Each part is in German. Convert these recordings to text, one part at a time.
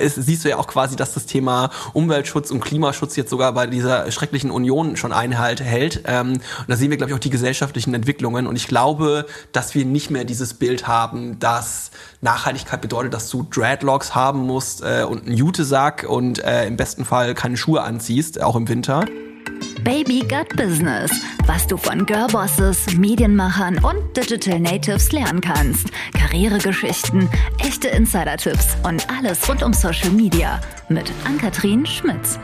Es, siehst du ja auch quasi, dass das Thema Umweltschutz und Klimaschutz jetzt sogar bei dieser schrecklichen Union schon Einhalt hält. Ähm, und da sehen wir, glaube ich, auch die gesellschaftlichen Entwicklungen. Und ich glaube, dass wir nicht mehr dieses Bild haben, dass Nachhaltigkeit bedeutet, dass du Dreadlocks haben musst äh, und einen Jutesack und äh, im besten Fall keine Schuhe anziehst, auch im Winter. Baby Gut Business, was du von Girlbosses, Medienmachern und Digital Natives lernen kannst. Karrieregeschichten, echte Insider-Tipps und alles rund um Social Media mit Ann-Kathrin Schmitz.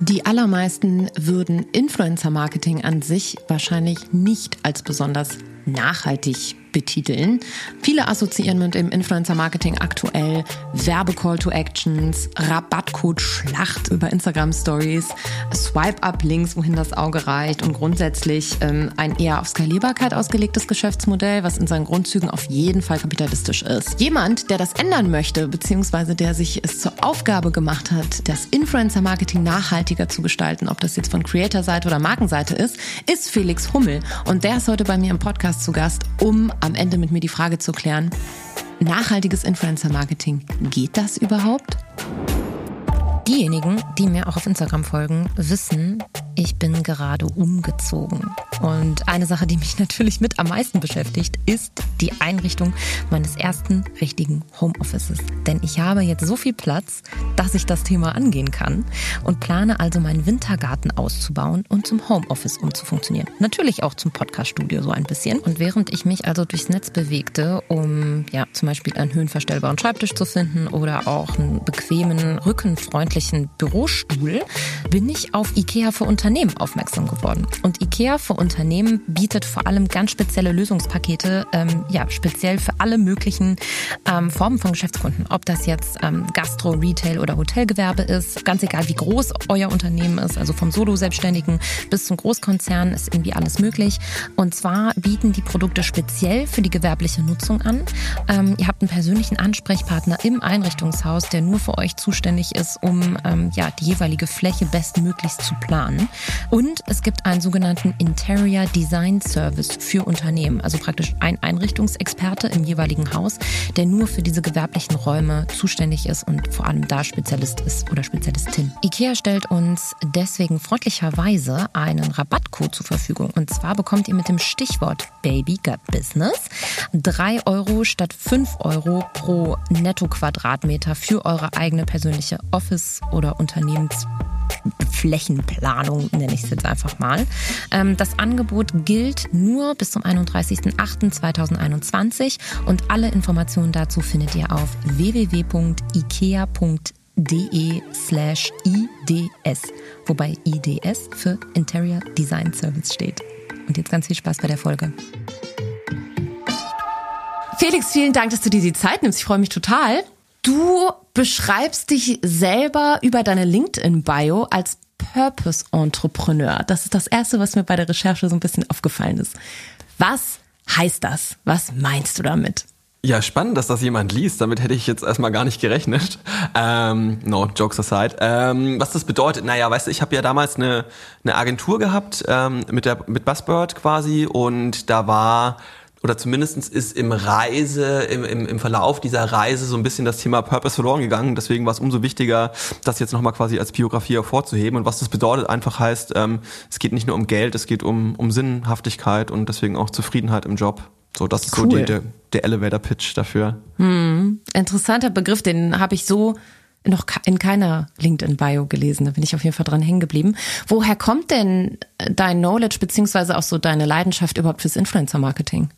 Die allermeisten würden Influencer-Marketing an sich wahrscheinlich nicht als besonders nachhaltig betiteln. Viele assoziieren mit dem Influencer-Marketing aktuell Werbe-Call to Actions, Rabattcode Schlacht über Instagram-Stories, Swipe-Up-Links, wohin das Auge reicht und grundsätzlich ähm, ein eher auf Skalierbarkeit ausgelegtes Geschäftsmodell, was in seinen Grundzügen auf jeden Fall kapitalistisch ist. Jemand, der das ändern möchte, beziehungsweise der sich es zur Aufgabe gemacht hat, das Influencer-Marketing nachhaltiger zu gestalten, ob das jetzt von Creator-Seite oder Markenseite ist, ist Felix Hummel. Und der ist heute bei mir im Podcast zu Gast, um am Ende mit mir die Frage zu klären, nachhaltiges Influencer-Marketing, geht das überhaupt? Diejenigen, die mir auch auf Instagram folgen, wissen, ich bin gerade umgezogen. Und eine Sache, die mich natürlich mit am meisten beschäftigt, ist die Einrichtung meines ersten richtigen Homeoffices. Denn ich habe jetzt so viel Platz, dass ich das Thema angehen kann und plane also meinen Wintergarten auszubauen und zum Homeoffice umzufunktionieren. Natürlich auch zum Podcaststudio so ein bisschen. Und während ich mich also durchs Netz bewegte, um ja zum Beispiel einen höhenverstellbaren Schreibtisch zu finden oder auch einen bequemen, rückenfreundlichen Bürostuhl, bin ich auf IKEA für Unternehmen Unternehmen aufmerksam geworden. Und IKEA für Unternehmen bietet vor allem ganz spezielle Lösungspakete, ähm, ja, speziell für alle möglichen ähm, Formen von Geschäftskunden. Ob das jetzt ähm, Gastro, Retail oder Hotelgewerbe ist, ganz egal wie groß euer Unternehmen ist, also vom Solo-Selbstständigen bis zum Großkonzern ist irgendwie alles möglich. Und zwar bieten die Produkte speziell für die gewerbliche Nutzung an. Ähm, ihr habt einen persönlichen Ansprechpartner im Einrichtungshaus, der nur für euch zuständig ist, um ähm, ja, die jeweilige Fläche bestmöglichst zu planen. Und es gibt einen sogenannten Interior Design Service für Unternehmen, also praktisch ein Einrichtungsexperte im jeweiligen Haus, der nur für diese gewerblichen Räume zuständig ist und vor allem da Spezialist ist oder Spezialistin. IKEA stellt uns deswegen freundlicherweise einen Rabattcode zur Verfügung. Und zwar bekommt ihr mit dem Stichwort Baby Gut Business 3 Euro statt 5 Euro pro Netto-Quadratmeter für eure eigene persönliche Office- oder Unternehmens- Flächenplanung, nenne ich es jetzt einfach mal. Ähm, das Angebot gilt nur bis zum 31.08.2021 und alle Informationen dazu findet ihr auf www.ikea.de slash IDS, wobei IDS für Interior Design Service steht. Und jetzt ganz viel Spaß bei der Folge. Felix, vielen Dank, dass du dir die Zeit nimmst. Ich freue mich total. Du beschreibst dich selber über deine LinkedIn-Bio als Purpose-Entrepreneur. Das ist das Erste, was mir bei der Recherche so ein bisschen aufgefallen ist. Was heißt das? Was meinst du damit? Ja, spannend, dass das jemand liest. Damit hätte ich jetzt erstmal gar nicht gerechnet. Ähm, no, jokes aside. Ähm, was das bedeutet, naja, weißt du, ich habe ja damals eine, eine Agentur gehabt ähm, mit, der, mit Buzzbird quasi und da war oder zumindestens ist im Reise, im, im, im Verlauf dieser Reise so ein bisschen das Thema Purpose verloren gegangen. Deswegen war es umso wichtiger, das jetzt nochmal quasi als Biografie hervorzuheben. Und was das bedeutet, einfach heißt, ähm, es geht nicht nur um Geld, es geht um, um Sinnhaftigkeit und deswegen auch Zufriedenheit im Job. So, das ist cool. so die, der, der Elevator-Pitch dafür. Hm, interessanter Begriff, den habe ich so noch in keiner LinkedIn-Bio gelesen. Da bin ich auf jeden Fall dran hängen geblieben. Woher kommt denn dein Knowledge beziehungsweise auch so deine Leidenschaft überhaupt fürs Influencer-Marketing?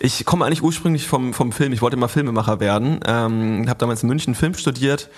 Ich komme eigentlich ursprünglich vom, vom Film. Ich wollte immer Filmemacher werden. Ähm, habe damals in München Film studiert,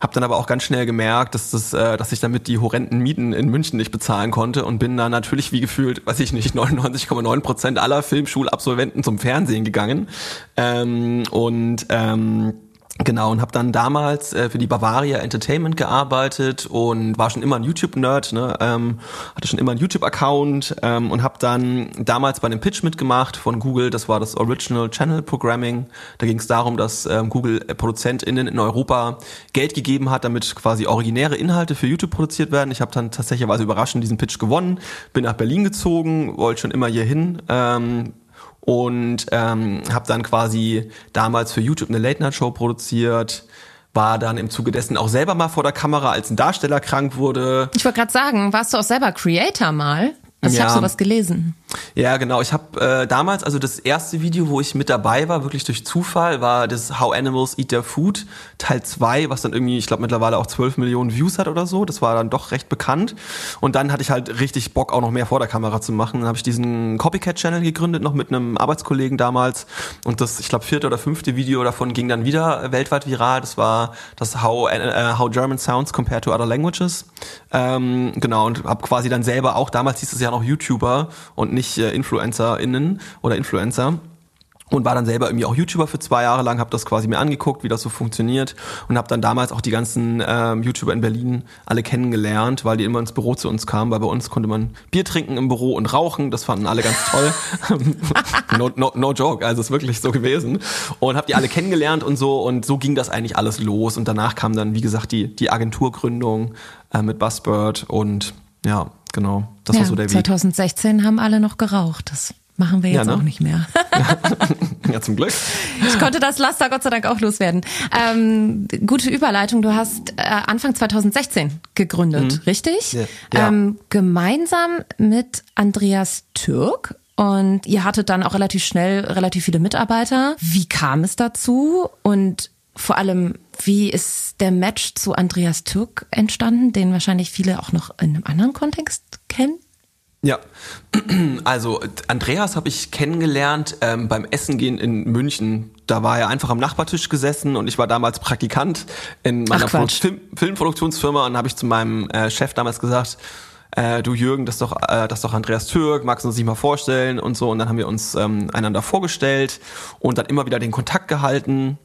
habe dann aber auch ganz schnell gemerkt, dass, das, äh, dass ich damit die horrenden Mieten in München nicht bezahlen konnte und bin dann natürlich wie gefühlt, weiß ich nicht, 99,9 Prozent aller Filmschulabsolventen zum Fernsehen gegangen. Ähm, und ähm, Genau, und habe dann damals äh, für die Bavaria Entertainment gearbeitet und war schon immer ein YouTube-Nerd, ne? ähm, hatte schon immer einen YouTube-Account ähm, und habe dann damals bei einem Pitch mitgemacht von Google, das war das Original Channel Programming. Da ging es darum, dass ähm, Google ProduzentInnen in Europa Geld gegeben hat, damit quasi originäre Inhalte für YouTube produziert werden. Ich habe dann tatsächlich überraschend diesen Pitch gewonnen, bin nach Berlin gezogen, wollte schon immer hier hin. Ähm, und ähm, habe dann quasi damals für YouTube eine Late-Night-Show produziert, war dann im Zuge dessen auch selber mal vor der Kamera, als ein Darsteller krank wurde. Ich wollte gerade sagen, warst du auch selber Creator mal? Also ich Ja. habe sowas gelesen. Ja, genau. Ich habe äh, damals, also das erste Video, wo ich mit dabei war, wirklich durch Zufall, war das How Animals Eat Their Food, Teil 2, was dann irgendwie, ich glaube mittlerweile auch 12 Millionen Views hat oder so. Das war dann doch recht bekannt. Und dann hatte ich halt richtig Bock, auch noch mehr vor der Kamera zu machen. Dann habe ich diesen Copycat-Channel gegründet, noch mit einem Arbeitskollegen damals. Und das, ich glaube, vierte oder fünfte Video davon ging dann wieder weltweit viral. Das war das How, äh, How German Sounds Compared to Other Languages. Ähm, genau, und habe quasi dann selber auch, damals hieß es ja noch YouTuber und nicht äh, InfluencerInnen oder Influencer. Und war dann selber irgendwie auch YouTuber für zwei Jahre lang, habe das quasi mir angeguckt, wie das so funktioniert und habe dann damals auch die ganzen ähm, YouTuber in Berlin alle kennengelernt, weil die immer ins Büro zu uns kamen, weil bei uns konnte man Bier trinken im Büro und rauchen, das fanden alle ganz toll. no, no, no joke, also ist wirklich so gewesen. Und habe die alle kennengelernt und so und so ging das eigentlich alles los und danach kam dann, wie gesagt, die, die Agenturgründung äh, mit Buzzbird und ja, genau, das ja, war so der Weg. 2016 haben alle noch geraucht. Das machen wir Ja, jetzt ne? auch nicht mehr. Ja, zum Glück. Ich konnte das Laster Gott sei Dank auch loswerden. Ähm, gute Überleitung. Du hast äh, Anfang 2016 gegründet, richtig? Ja. Ja. Ähm, gemeinsam mit Andreas Türk. Und ihr hattet dann auch relativ schnell relativ viele Mitarbeiter. Wie kam es dazu? Und vor allem, wie ist der Match zu Andreas Türk entstanden, den wahrscheinlich viele auch noch in einem anderen Kontext kennen? Ja, also Andreas habe ich kennengelernt ähm, beim Essen gehen in München. Da war er einfach am Nachbartisch gesessen und ich war damals Praktikant in meiner Ach. Film Filmproduktionsfirma und habe ich zu meinem äh, Chef damals gesagt, äh, du Jürgen, das ist doch, äh, das ist doch Andreas Türk, magst du uns nicht mal vorstellen und so. Und dann haben wir uns ähm, einander vorgestellt und dann immer wieder den Kontakt gehalten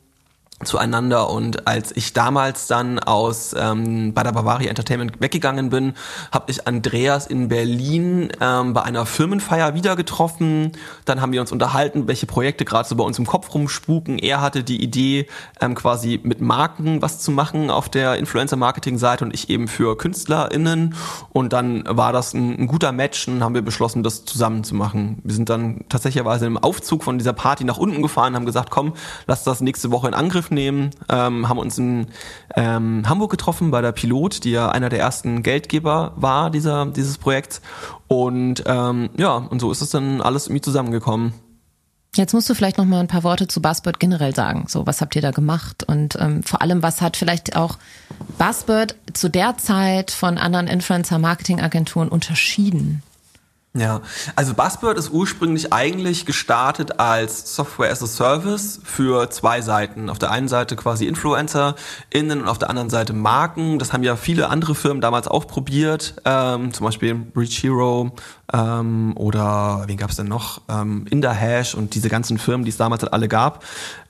zueinander und als ich damals dann aus ähm, bei der Bavaria Entertainment weggegangen bin, habe ich Andreas in Berlin ähm, bei einer Firmenfeier wieder getroffen. Dann haben wir uns unterhalten, welche Projekte gerade so bei uns im Kopf rumspuken. Er hatte die Idee, ähm, quasi mit Marken was zu machen auf der Influencer-Marketing-Seite und ich eben für KünstlerInnen. Und dann war das ein, ein guter Match und haben wir beschlossen, das zusammen zu machen. Wir sind dann tatsächlich im Aufzug von dieser Party nach unten gefahren, haben gesagt, komm, lass das nächste Woche in Angriff nehmen, ähm, haben uns in ähm, Hamburg getroffen bei der Pilot, die ja einer der ersten Geldgeber war dieser, dieses Projekts. Und ähm, ja, und so ist es dann alles irgendwie zusammengekommen. Jetzt musst du vielleicht noch mal ein paar Worte zu Buzzbird generell sagen. So, was habt ihr da gemacht? Und ähm, vor allem, was hat vielleicht auch Buzzbird zu der Zeit von anderen Influencer-Marketing-Agenturen unterschieden? Ja, also Buzzbird ist ursprünglich eigentlich gestartet als Software as a Service für zwei Seiten. Auf der einen Seite quasi InfluencerInnen und auf der anderen Seite Marken. Das haben ja viele andere Firmen damals auch probiert, ähm, zum Beispiel Reach Hero ähm, oder wen gab es denn noch? Ähm, Indahash und diese ganzen Firmen, die es damals halt alle gab.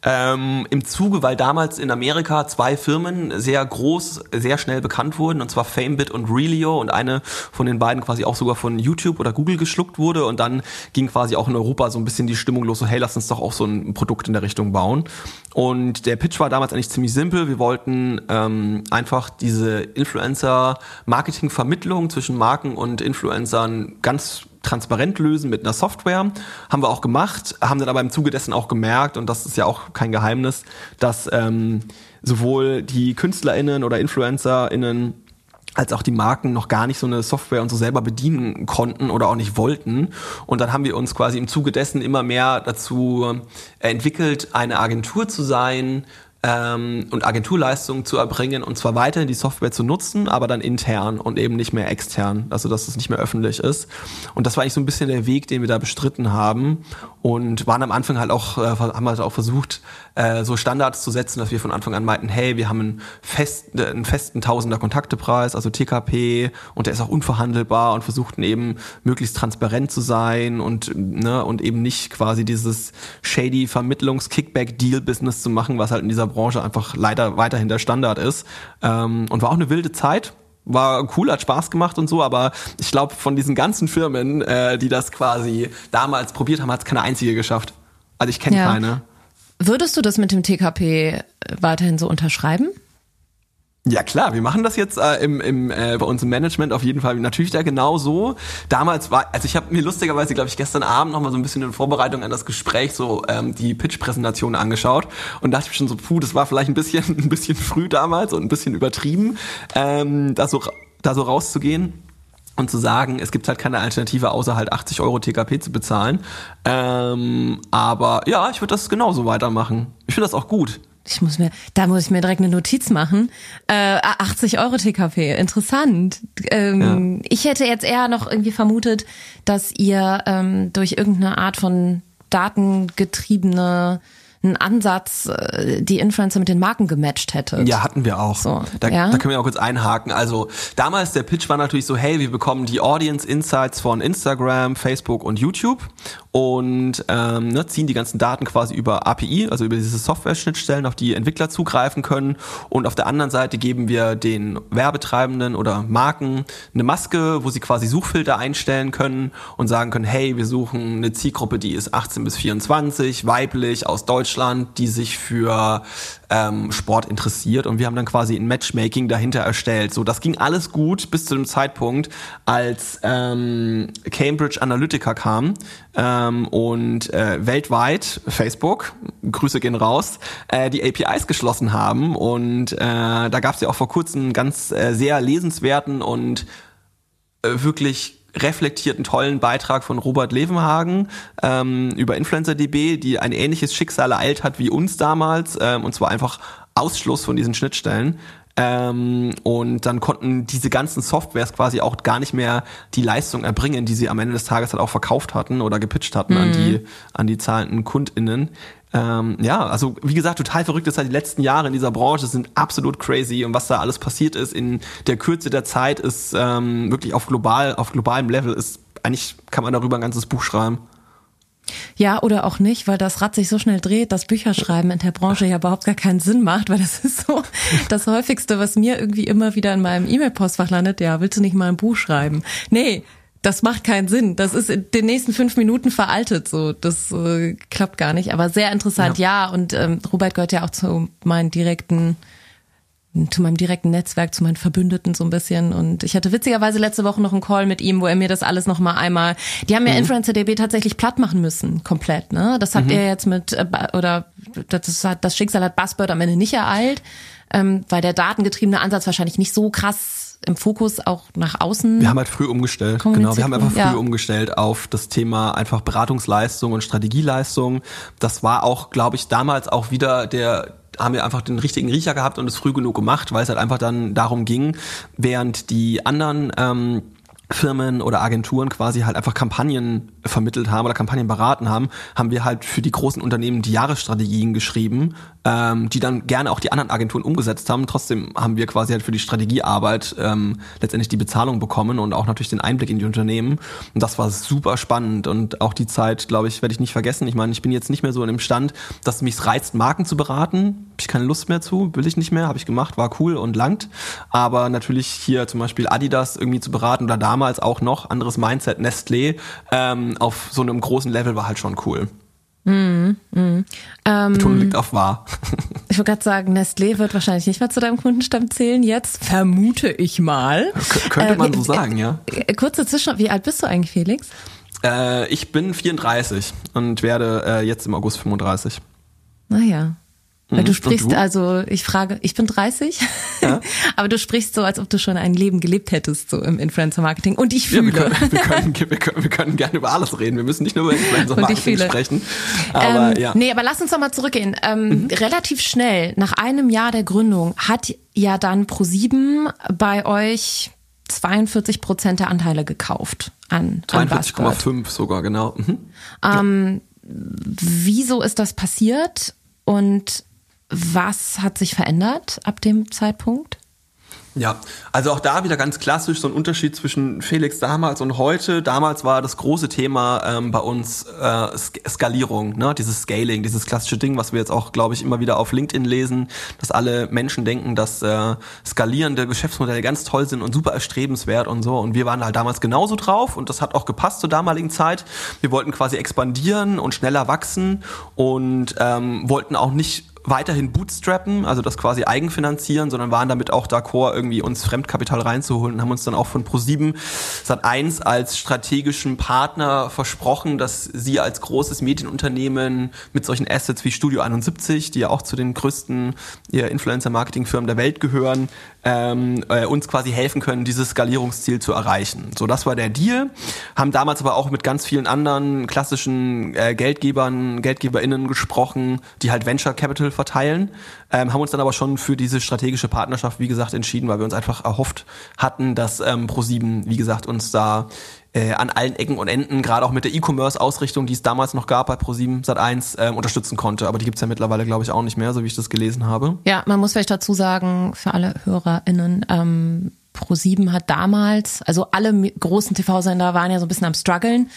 Ähm, Im Zuge, weil damals in Amerika zwei Firmen sehr groß, sehr schnell bekannt wurden, und zwar FameBit und Relio und eine von den beiden quasi auch sogar von YouTube oder Google geschluckt wurde und dann ging quasi auch in Europa so ein bisschen die Stimmung los, so hey, lass uns doch auch so ein Produkt in der Richtung bauen. Und der Pitch war damals eigentlich ziemlich simpel. Wir wollten ähm, einfach diese Influencer-Marketing-Vermittlung zwischen Marken und Influencern ganz transparent lösen mit einer Software. Haben wir auch gemacht, haben dann aber im Zuge dessen auch gemerkt, und das ist ja auch kein Geheimnis, dass ähm, sowohl die KünstlerInnen oder InfluencerInnen als auch die Marken noch gar nicht so eine Software und so selber bedienen konnten oder auch nicht wollten. Und dann haben wir uns quasi im Zuge dessen immer mehr dazu äh, entwickelt, eine Agentur zu sein, ähm, und Agenturleistungen zu erbringen und zwar weiterhin die Software zu nutzen, aber dann intern und eben nicht mehr extern, also dass es nicht mehr öffentlich ist. Und das war eigentlich so ein bisschen der Weg, den wir da bestritten haben und waren am Anfang halt auch, äh, haben halt auch versucht, äh, so Standards zu setzen, dass wir von Anfang an meinten, hey, wir haben einen, fest, äh, einen festen Tausender Kontaktepreis, also TKP und der ist auch unverhandelbar und versuchten eben möglichst transparent zu sein und, ne, und eben nicht quasi dieses shady Vermittlungs-Kickback-Deal-Business zu machen, was halt in dieser Branche einfach leider weiterhin der Standard ist. Ähm, und war auch eine wilde Zeit. War cool, hat Spaß gemacht und so, aber ich glaube, von diesen ganzen Firmen, äh, die das quasi damals probiert haben, hat es keine einzige geschafft. Also ich kenne Ja. keine. Würdest du das mit dem TKP weiterhin so unterschreiben? Ja klar, wir machen das jetzt äh, im, im, äh, bei uns im Management auf jeden Fall natürlich da genau so. Damals war, also ich habe mir lustigerweise, glaube ich, gestern Abend noch mal so ein bisschen in Vorbereitung an das Gespräch so ähm, die Pitch-Präsentation angeschaut und dachte mir schon so, puh, das war vielleicht ein bisschen ein bisschen früh damals und ein bisschen übertrieben, ähm, da so da so rauszugehen und zu sagen, es gibt halt keine Alternative, außer halt 80 Euro TKP zu bezahlen. Ähm, aber ja, ich würde das genauso weitermachen. Ich finde das auch gut. Ich muss mir, da muss ich mir direkt eine Notiz machen. Äh, 80 Euro TKP, interessant. Ähm, ja. Ich hätte jetzt eher noch irgendwie vermutet, dass ihr ähm, durch irgendeine Art von datengetriebene einen Ansatz äh, die Influencer mit den Marken gematcht hätte. Ja, hatten wir auch. So, da, ja? da können wir auch kurz einhaken. Also damals der Pitch war natürlich so, hey, wir bekommen die Audience Insights von Instagram, Facebook und YouTube und ähm, ne, ziehen die ganzen Daten quasi über API, also über diese Software-Schnittstellen, auf die Entwickler zugreifen können. Und auf der anderen Seite geben wir den Werbetreibenden oder Marken eine Maske, wo sie quasi Suchfilter einstellen können und sagen können, hey, wir suchen eine Zielgruppe, die ist 18 bis 24, weiblich, aus Deutschland, die sich für ähm, Sport interessiert. Und wir haben dann quasi ein Matchmaking dahinter erstellt. So, das ging alles gut bis zu dem Zeitpunkt, als ähm, Cambridge Analytica kam ähm, und äh, weltweit Facebook, Grüße gehen raus, äh, die APIs geschlossen haben. Und äh, da gab es ja auch vor kurzem ganz äh, sehr lesenswerten und äh, wirklich reflektierten tollen Beitrag von Robert Levenhagen ähm, über InfluencerDB, die ein ähnliches Schicksal ereilt hat wie uns damals, ähm, und zwar einfach Ausschluss von diesen Schnittstellen. Ähm, und dann konnten diese ganzen Softwares quasi auch gar nicht mehr die Leistung erbringen, die sie am Ende des Tages halt auch verkauft hatten oder gepitcht hatten mhm. an die an die zahlenden KundInnen. Ähm, ja, also wie gesagt, total verrückt ist halt die letzten Jahre in dieser Branche sind absolut crazy und was da alles passiert ist in der Kürze der Zeit ist ähm, wirklich auf global, auf globalem Level ist eigentlich kann man darüber ein ganzes Buch schreiben. Ja, oder auch nicht, weil das Rad sich so schnell dreht, dass Bücherschreiben in der Branche ja überhaupt gar keinen Sinn macht, weil das ist so das häufigste, was mir irgendwie immer wieder in meinem E-Mail-Postfach landet. Ja, willst du nicht mal ein Buch schreiben? Nee, das macht keinen Sinn. Das ist in den nächsten fünf Minuten veraltet. So, das äh, klappt gar nicht. Aber sehr interessant, ja. ja. Und ähm, Robert gehört ja auch zu meinen direkten, zu meinem direkten Netzwerk, zu meinen Verbündeten so ein bisschen. Und ich hatte witzigerweise letzte Woche noch einen Call mit ihm, wo er mir das alles noch mal einmal. Die haben ja mhm. InfluencerDB tatsächlich platt machen müssen, komplett. Ne, das habt mhm. ihr jetzt mit äh, oder das hat das Schicksal hat Buzzbird am Ende nicht ereilt, ähm, weil der datengetriebene Ansatz wahrscheinlich nicht so krass im Fokus auch nach außen. Wir haben halt früh umgestellt. Genau, wir haben einfach früh ja. umgestellt auf das Thema einfach Beratungsleistung und Strategieleistung. Das war auch, glaube ich, damals auch wieder der haben wir einfach den richtigen Riecher gehabt und es früh genug gemacht, weil es halt einfach dann darum ging, während die anderen ähm, Firmen oder Agenturen quasi halt einfach Kampagnen vermittelt haben oder Kampagnen beraten haben, haben wir halt für die großen Unternehmen die Jahresstrategien geschrieben, ähm, die dann gerne auch die anderen Agenturen umgesetzt haben. Trotzdem haben wir quasi halt für die Strategiearbeit ähm, letztendlich die Bezahlung bekommen und auch natürlich den Einblick in die Unternehmen. Und das war super spannend und auch die Zeit, glaube ich, werde ich nicht vergessen. Ich meine, ich bin jetzt nicht mehr so in dem Stand, dass mich reizt, Marken zu beraten. Habe ich keine Lust mehr zu, will ich nicht mehr, habe ich gemacht, war cool und langt. Aber natürlich hier zum Beispiel Adidas irgendwie zu beraten oder damals auch noch, anderes Mindset, Nestlé, ähm, auf so einem großen Level war halt schon cool. Mm, mm. Ähm, Betonung liegt auf wahr. ich wollte gerade sagen, Nestlé wird wahrscheinlich nicht mehr zu deinem Kundenstamm zählen jetzt, vermute ich mal. K könnte man äh, so sagen, ja. Äh, kurze Zwischen, wie alt bist du eigentlich, Felix? Äh, ich bin 34 und werde äh, jetzt im August 35. Naja, weil du mhm. sprichst, du? also ich frage, ich bin 30, ja? aber du sprichst so, als ob du schon ein Leben gelebt hättest, so im Influencer-Marketing. Und ich fühle. Ja, wir, können, wir, können, wir, können, wir können gerne über alles reden. Wir müssen nicht nur über Influencer-Marketing sprechen. Aber, ähm, ja. Nee, aber lass uns doch mal zurückgehen. Ähm, mhm. Relativ schnell, nach einem Jahr der Gründung, hat ja dann Pro7 bei euch 42 Prozent der Anteile gekauft an 42,5 sogar, genau. Mhm. Ähm, wieso ist das passiert? Und was hat sich verändert ab dem Zeitpunkt? Ja, also auch da wieder ganz klassisch so ein Unterschied zwischen Felix damals und heute. Damals war das große Thema ähm, bei uns äh, Skalierung, ne? dieses Scaling, dieses klassische Ding, was wir jetzt auch, glaube ich, immer wieder auf LinkedIn lesen, dass alle Menschen denken, dass äh, skalierende Geschäftsmodelle ganz toll sind und super erstrebenswert und so. Und wir waren halt damals genauso drauf und das hat auch gepasst zur damaligen Zeit. Wir wollten quasi expandieren und schneller wachsen und ähm, wollten auch nicht weiterhin bootstrappen, also das quasi eigenfinanzieren, sondern waren damit auch d'accord, irgendwie uns Fremdkapital reinzuholen und haben uns dann auch von Pro7 Sat1 als strategischen Partner versprochen, dass sie als großes Medienunternehmen mit solchen Assets wie Studio 71, die ja auch zu den größten Influencer-Marketing-Firmen der Welt gehören, ähm, äh, uns quasi helfen können, dieses Skalierungsziel zu erreichen. So, das war der Deal. Haben damals aber auch mit ganz vielen anderen klassischen äh, Geldgebern, GeldgeberInnen gesprochen, die halt Venture Capital verteilen, ähm, haben uns dann aber schon für diese strategische Partnerschaft, wie gesagt, entschieden, weil wir uns einfach erhofft hatten, dass ähm, Pro7, wie gesagt, uns da äh, an allen Ecken und Enden, gerade auch mit der E-Commerce-Ausrichtung, die es damals noch gab bei Pro7 Sat1, äh, unterstützen konnte. Aber die gibt's ja mittlerweile, glaube ich, auch nicht mehr, so wie ich das gelesen habe. Ja, man muss vielleicht dazu sagen, für alle HörerInnen, ähm, Pro7 hat damals, also alle großen TV-Sender waren ja so ein bisschen am struggeln,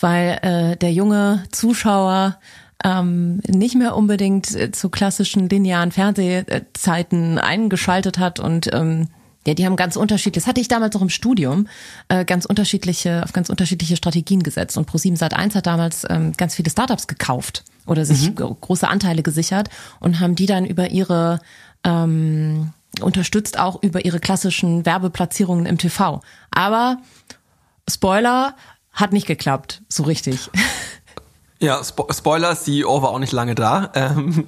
weil äh, der junge Zuschauer ähm, nicht mehr unbedingt äh, zu klassischen linearen Fernsehzeiten eingeschaltet hat und ähm, ja, die haben ganz unterschiedlich, das hatte ich damals noch im Studium, äh, ganz unterschiedliche, auf ganz unterschiedliche Strategien gesetzt. Und Pro7 Sat1 hat damals ähm, ganz viele Startups gekauft oder sich mhm. große Anteile gesichert und haben die dann über ihre ähm, unterstützt auch über ihre klassischen Werbeplatzierungen im TV. Aber Spoiler, hat nicht geklappt, so richtig. Ja, Spo Spoiler, CEO war auch nicht lange da. Ähm,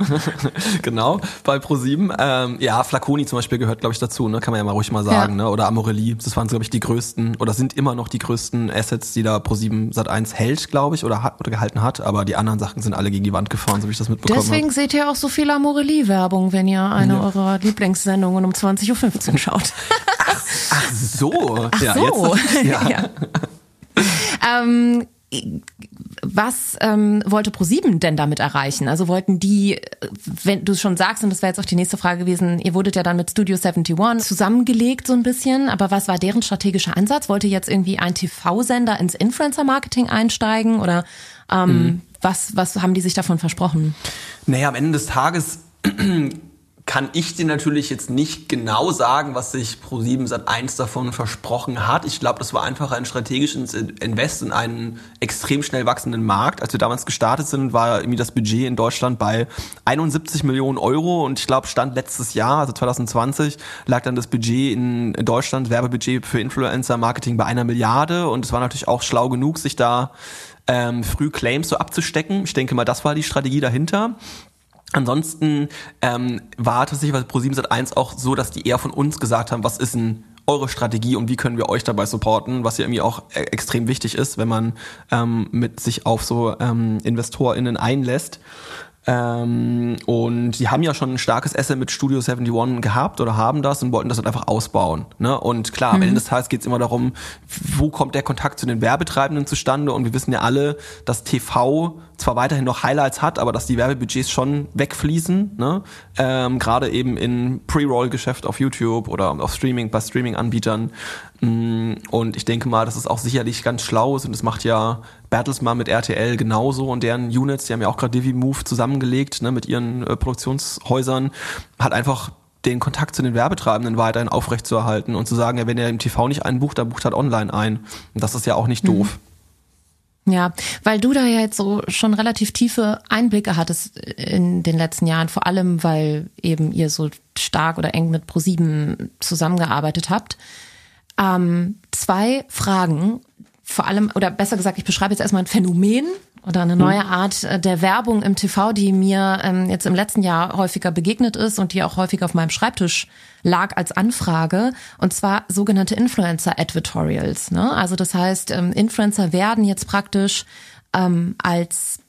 genau, bei Pro7. Ähm, ja, Flaconi zum Beispiel gehört, glaube ich, dazu, ne? kann man ja mal ruhig mal sagen. Ja. Ne? Oder Amorelli, das waren, glaube ich, die größten oder sind immer noch die größten Assets, die da Pro7 Sat1 hält, glaube ich, oder hat oder gehalten hat. Aber die anderen Sachen sind alle gegen die Wand gefahren, so wie ich das mitbekommen. Deswegen hab. seht ihr auch so viel Amorelli-Werbung, wenn ihr eine ja. eurer Lieblingssendungen um 20.15 Uhr schaut. ach, ach so. Ach ja, so. Jetzt, ja. ja. ähm, was ähm, wollte ProSieben denn damit erreichen? Also wollten die, wenn du schon sagst, und das wäre jetzt auch die nächste Frage gewesen, ihr wurdet ja dann mit Studio 71 zusammengelegt so ein bisschen, aber was war deren strategischer Ansatz? Wollte jetzt irgendwie ein TV-Sender ins Influencer-Marketing einsteigen oder ähm, mhm. was, was haben die sich davon versprochen? Naja, am Ende des Tages kann ich dir natürlich jetzt nicht genau sagen, was sich Pro7 seit eins davon versprochen hat. Ich glaube, das war einfach ein strategisches Invest in einen extrem schnell wachsenden Markt. Als wir damals gestartet sind, war irgendwie das Budget in Deutschland bei 71 Millionen Euro und ich glaube, Stand letztes Jahr, also 2020, lag dann das Budget in Deutschland, Werbebudget für Influencer Marketing bei einer Milliarde und es war natürlich auch schlau genug, sich da ähm, früh Claims so abzustecken. Ich denke mal, das war die Strategie dahinter. Ansonsten ähm, war tatsächlich bei Pro7 Sat1 auch so, dass die eher von uns gesagt haben, was ist denn eure Strategie und wie können wir euch dabei supporten, was ja irgendwie auch e extrem wichtig ist, wenn man ähm, mit sich auf so ähm, InvestorInnen einlässt. Ähm, und die haben ja schon ein starkes Asset mit Studio 71 gehabt oder haben das und wollten das halt einfach ausbauen. Ne? Und klar, mhm. am Ende des Tages geht es immer darum, wo kommt der Kontakt zu den Werbetreibenden zustande und wir wissen ja alle, dass TV zwar weiterhin noch Highlights hat, aber dass die Werbebudgets schon wegfließen, ne? ähm, gerade eben in Pre-Roll-Geschäft auf YouTube oder auf Streaming, bei Streaming-Anbietern. Mm, und ich denke mal, dass es auch sicherlich ganz schlau ist und das macht ja Bertelsmann mit RTL genauso und deren Units, die haben ja auch gerade Divi Move zusammengelegt ne, mit ihren äh, Produktionshäusern, hat einfach den Kontakt zu den Werbetreibenden weiterhin aufrechtzuerhalten und zu sagen, ja, wenn er im TV nicht einbucht, dann bucht halt online ein. Und das ist ja auch nicht doof. Mhm. Ja, weil du da ja jetzt so schon relativ tiefe Einblicke hattest in den letzten Jahren, vor allem weil eben ihr so stark oder eng mit ProSieben zusammengearbeitet habt. Ähm, zwei Fragen, vor allem, oder besser gesagt, ich beschreibe jetzt erstmal ein Phänomen oder eine neue mhm. Art äh, der Werbung im TV, die mir ähm, jetzt im letzten Jahr häufiger begegnet ist und die auch häufiger auf meinem Schreibtisch lag als Anfrage. Und zwar sogenannte Influencer-Advertorials. Ne? Also das heißt, ähm, Influencer werden jetzt praktisch ähm, als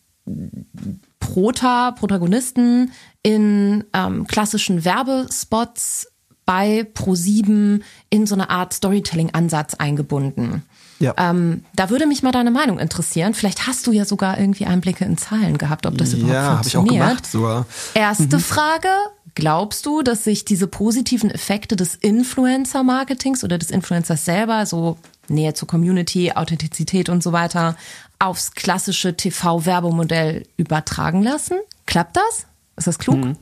Prota, Protagonisten in ähm, klassischen Werbespots bei Pro7 in so eine Art Storytelling-Ansatz eingebunden. Ja. Ähm, da würde mich mal deine Meinung interessieren. Vielleicht hast du ja sogar irgendwie Einblicke in Zahlen gehabt, ob das überhaupt ja, funktioniert. Ja, habe ich auch gemacht sogar. Erste mhm. Frage, glaubst du, dass sich diese positiven Effekte des Influencer-Marketings oder des Influencers selber, so Nähe zur Community, Authentizität und so weiter, aufs klassische TV-Werbemodell übertragen lassen? Klappt das? Ist das klug? Mhm.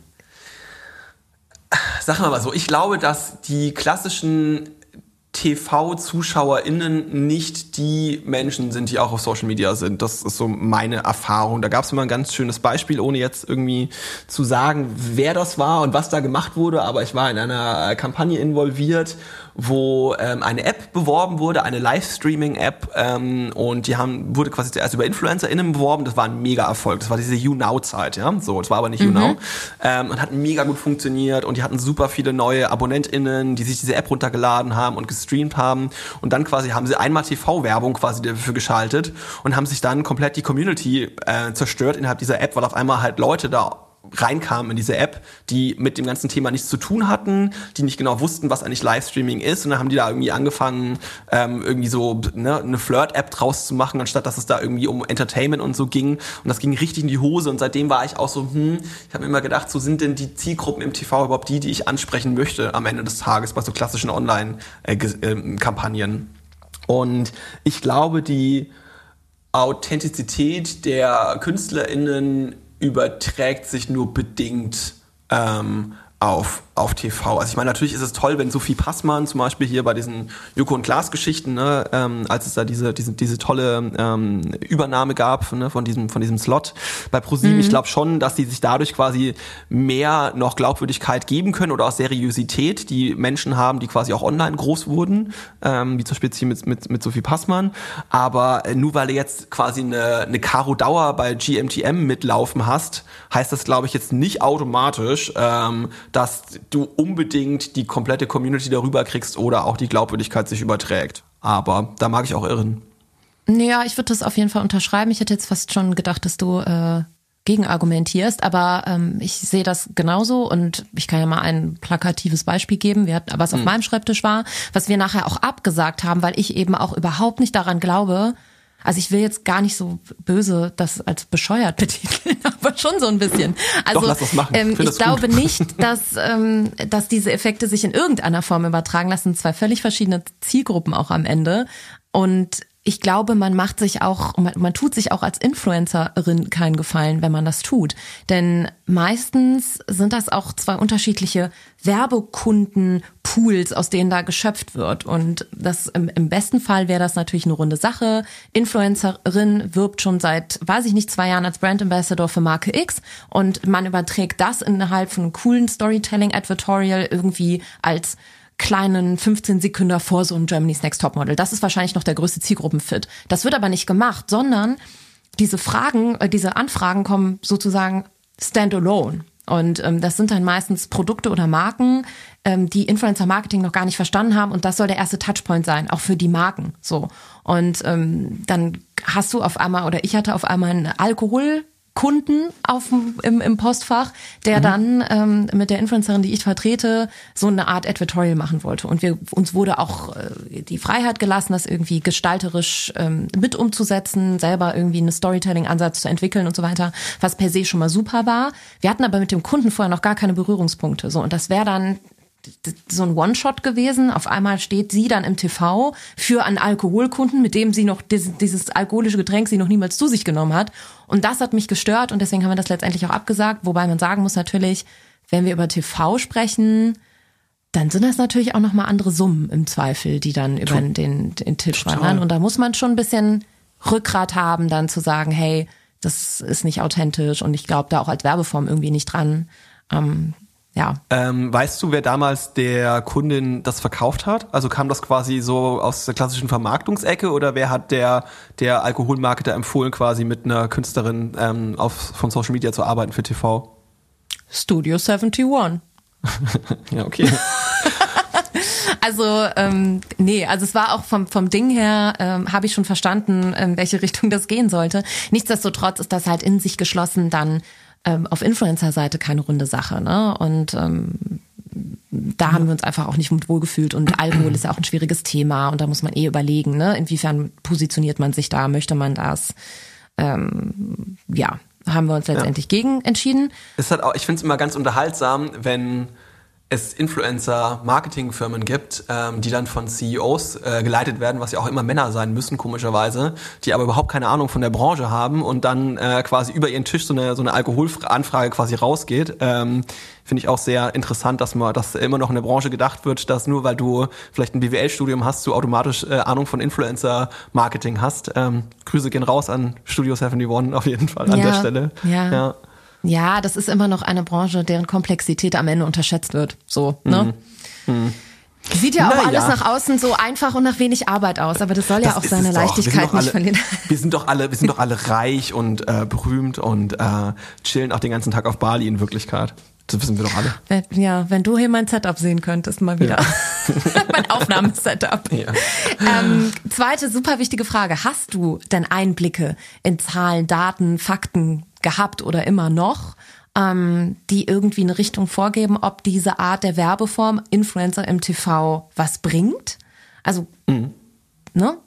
Sag mal so, ich glaube, dass die klassischen TV-ZuschauerInnen nicht die Menschen sind, die auch auf Social Media sind. Das ist so meine Erfahrung. Da gab es immer ein ganz schönes Beispiel, ohne jetzt irgendwie zu sagen, wer das war und was da gemacht wurde. Aber ich war in einer Kampagne involviert, wo ähm, eine App beworben wurde, eine Livestreaming-App ähm, und die haben wurde quasi zuerst über InfluencerInnen beworben. Das war ein mega Erfolg. Das war diese YouNow-Zeit, ja. So, es war aber nicht mhm. YouNow ähm, und hat mega gut funktioniert und die hatten super viele neue AbonnentInnen, die sich diese App runtergeladen haben und gestreamt haben und dann quasi haben sie einmal TV-Werbung quasi dafür geschaltet und haben sich dann komplett die Community äh, zerstört innerhalb dieser App, weil auf einmal halt Leute da reinkamen in diese App, die mit dem ganzen Thema nichts zu tun hatten, die nicht genau wussten, was eigentlich Livestreaming ist. Und dann haben die da irgendwie angefangen, ähm, irgendwie so ne, eine Flirt-App draus zu machen, anstatt dass es da irgendwie um Entertainment und so ging. Und das ging richtig in die Hose. Und seitdem war ich auch so, hm, ich habe mir immer gedacht, so sind denn die Zielgruppen im TV überhaupt die, die ich ansprechen möchte am Ende des Tages bei so klassischen Online-Kampagnen. Und ich glaube, die Authentizität der KünstlerInnen überträgt sich nur bedingt ähm, auf, auf TV. Also ich meine, natürlich ist es toll, wenn Sophie Passmann zum Beispiel hier bei diesen Joko und Glas Geschichten, ne, ähm, als es da diese, diese, diese tolle ähm, Übernahme gab ne, von diesem, von diesem Slot bei ProSieben. Mhm. Ich glaube schon, dass die sich dadurch quasi mehr noch Glaubwürdigkeit geben können oder auch Seriosität, die Menschen haben, die quasi auch online groß wurden, ähm, wie zum Beispiel hier mit, mit, mit Sophie Passmann. Aber äh, nur weil du jetzt quasi eine, eine Caro Dauer bei GMTM mitlaufen hast, heißt das, glaube ich, jetzt nicht automatisch, ähm, dass du unbedingt die komplette Community darüber kriegst oder auch die Glaubwürdigkeit sich überträgt. Aber da mag ich auch irren. Ja, ich würde das auf jeden Fall unterschreiben. Ich hätte jetzt fast schon gedacht, dass du äh, gegen argumentierst, aber ähm, ich sehe das genauso und ich kann ja mal ein plakatives Beispiel geben, wir hatten, was auf hm. meinem Schreibtisch war, was wir nachher auch abgesagt haben, weil ich eben auch überhaupt nicht daran glaube, also ich will jetzt gar nicht so böse das als bescheuert betiteln, aber schon so ein bisschen. Also Doch, lass das machen. Ähm, ich glaube gut. nicht, dass, ähm, dass diese Effekte sich in irgendeiner Form übertragen lassen. Zwei völlig verschiedene Zielgruppen auch am Ende. Und ich glaube, man macht sich auch, man, man, tut sich auch als Influencerin keinen Gefallen, wenn man das tut. Denn meistens sind das auch zwei unterschiedliche Werbekundenpools, aus denen da geschöpft wird. Und das im, im besten Fall wäre das natürlich eine runde Sache. Influencerin wirbt schon seit, weiß ich nicht, zwei Jahren als Brand Ambassador für Marke X und man überträgt das innerhalb von einem coolen Storytelling-Advertorial irgendwie als kleinen 15 Sekunden vor so einem Germany's Next Topmodel. Das ist wahrscheinlich noch der größte Zielgruppenfit. Das wird aber nicht gemacht, sondern diese Fragen, äh, diese Anfragen kommen sozusagen standalone. Und ähm, das sind dann meistens Produkte oder Marken, ähm, die Influencer-Marketing noch gar nicht verstanden haben. Und das soll der erste Touchpoint sein, auch für die Marken. So. Und ähm, dann hast du auf einmal, oder ich hatte auf einmal ein Alkohol Kunden auf, im, im Postfach, der mhm. dann ähm, mit der Influencerin, die ich vertrete, so eine Art Advertorial machen wollte. Und wir uns wurde auch äh, die Freiheit gelassen, das irgendwie gestalterisch ähm, mit umzusetzen, selber irgendwie einen Storytelling-Ansatz zu entwickeln und so weiter, was per se schon mal super war. Wir hatten aber mit dem Kunden vorher noch gar keine Berührungspunkte. So und das wäre dann so ein One-Shot gewesen. Auf einmal steht sie dann im TV für einen Alkoholkunden, mit dem sie noch dieses, alkoholische Getränk sie noch niemals zu sich genommen hat. Und das hat mich gestört und deswegen haben wir das letztendlich auch abgesagt. Wobei man sagen muss natürlich, wenn wir über TV sprechen, dann sind das natürlich auch nochmal andere Summen im Zweifel, die dann über den, den Tisch wandern. Und da muss man schon ein bisschen Rückgrat haben, dann zu sagen, hey, das ist nicht authentisch und ich glaube da auch als Werbeform irgendwie nicht dran. Ähm, ja. Ähm, weißt du, wer damals der Kundin das verkauft hat? Also kam das quasi so aus der klassischen Vermarktungsecke oder wer hat der, der Alkoholmarketer empfohlen, quasi mit einer Künstlerin ähm, auf, von Social Media zu arbeiten für TV? Studio 71. ja, okay. Also ähm, nee, also es war auch vom vom Ding her ähm, habe ich schon verstanden, in welche Richtung das gehen sollte. Nichtsdestotrotz ist das halt in sich geschlossen dann ähm, auf Influencer-Seite keine runde Sache. Ne? Und ähm, da haben wir uns einfach auch nicht mit wohlgefühlt. Und Alkohol ist ja auch ein schwieriges Thema und da muss man eh überlegen, ne? inwiefern positioniert man sich da, möchte man das? Ähm, ja, haben wir uns letztendlich ja. gegen entschieden. Es hat auch, ich finde es immer ganz unterhaltsam, wenn es Influencer-Marketing-Firmen gibt, ähm, die dann von CEOs äh, geleitet werden, was ja auch immer Männer sein müssen, komischerweise, die aber überhaupt keine Ahnung von der Branche haben und dann äh, quasi über ihren Tisch so eine, so eine Alkoholanfrage quasi rausgeht. Ähm, Finde ich auch sehr interessant, dass man, dass immer noch in der Branche gedacht wird, dass nur weil du vielleicht ein BWL-Studium hast, du automatisch äh, Ahnung von Influencer-Marketing hast. Ähm, Grüße gehen raus an Studio 71 auf jeden Fall an Ja, der Stelle. ja. ja. Ja, das ist immer noch eine Branche, deren Komplexität am Ende unterschätzt wird. So, ne? Sieht ja auch Naja. alles nach außen so einfach und nach wenig Arbeit aus, aber das soll ja Das auch ist seine Leichtigkeit nicht alle, verlieren. Wir sind doch alle, wir sind doch alle reich und äh, berühmt und äh, chillen auch den ganzen Tag auf Bali in Wirklichkeit. Das wissen wir doch alle. Wenn- Ja, wenn du hier mein Setup sehen könntest, mal wieder. mein Aufnahmesetup. Ja. Ähm, zweite super wichtige Frage. Hast du denn Einblicke in Zahlen, Daten, Fakten gehabt oder immer noch, ähm, die irgendwie eine Richtung vorgeben, ob diese Art der Werbeform Influencer im TV was bringt? Also, ne?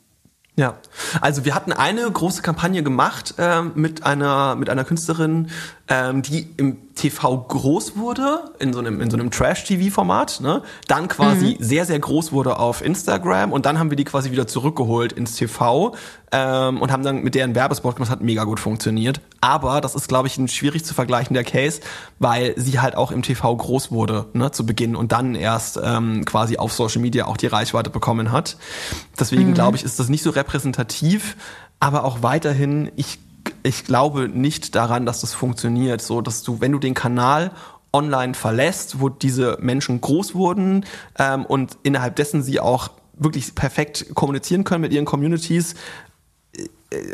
Ja, also wir hatten eine große Kampagne gemacht ähm, mit einer mit einer Künstlerin, ähm, die im TV groß wurde in so einem in so einem Trash-TV-Format, ne? Dann quasi sehr sehr groß wurde auf Instagram und dann haben wir die quasi wieder zurückgeholt ins TV ähm, und haben dann mit deren Werbespot gemacht, hat mega gut funktioniert. Aber das ist glaube ich ein schwierig zu vergleichender Case, weil sie halt auch im TV groß wurde ne, zu Beginn und dann erst ähm, quasi auf Social Media auch die Reichweite bekommen hat. Deswegen glaube ich, ist das nicht so repräsentativ, aber auch weiterhin, ich, ich glaube nicht daran, dass das funktioniert, so dass du, wenn du den Kanal online verlässt, wo diese Menschen groß wurden ähm, und innerhalb dessen sie auch wirklich perfekt kommunizieren können mit ihren Communities,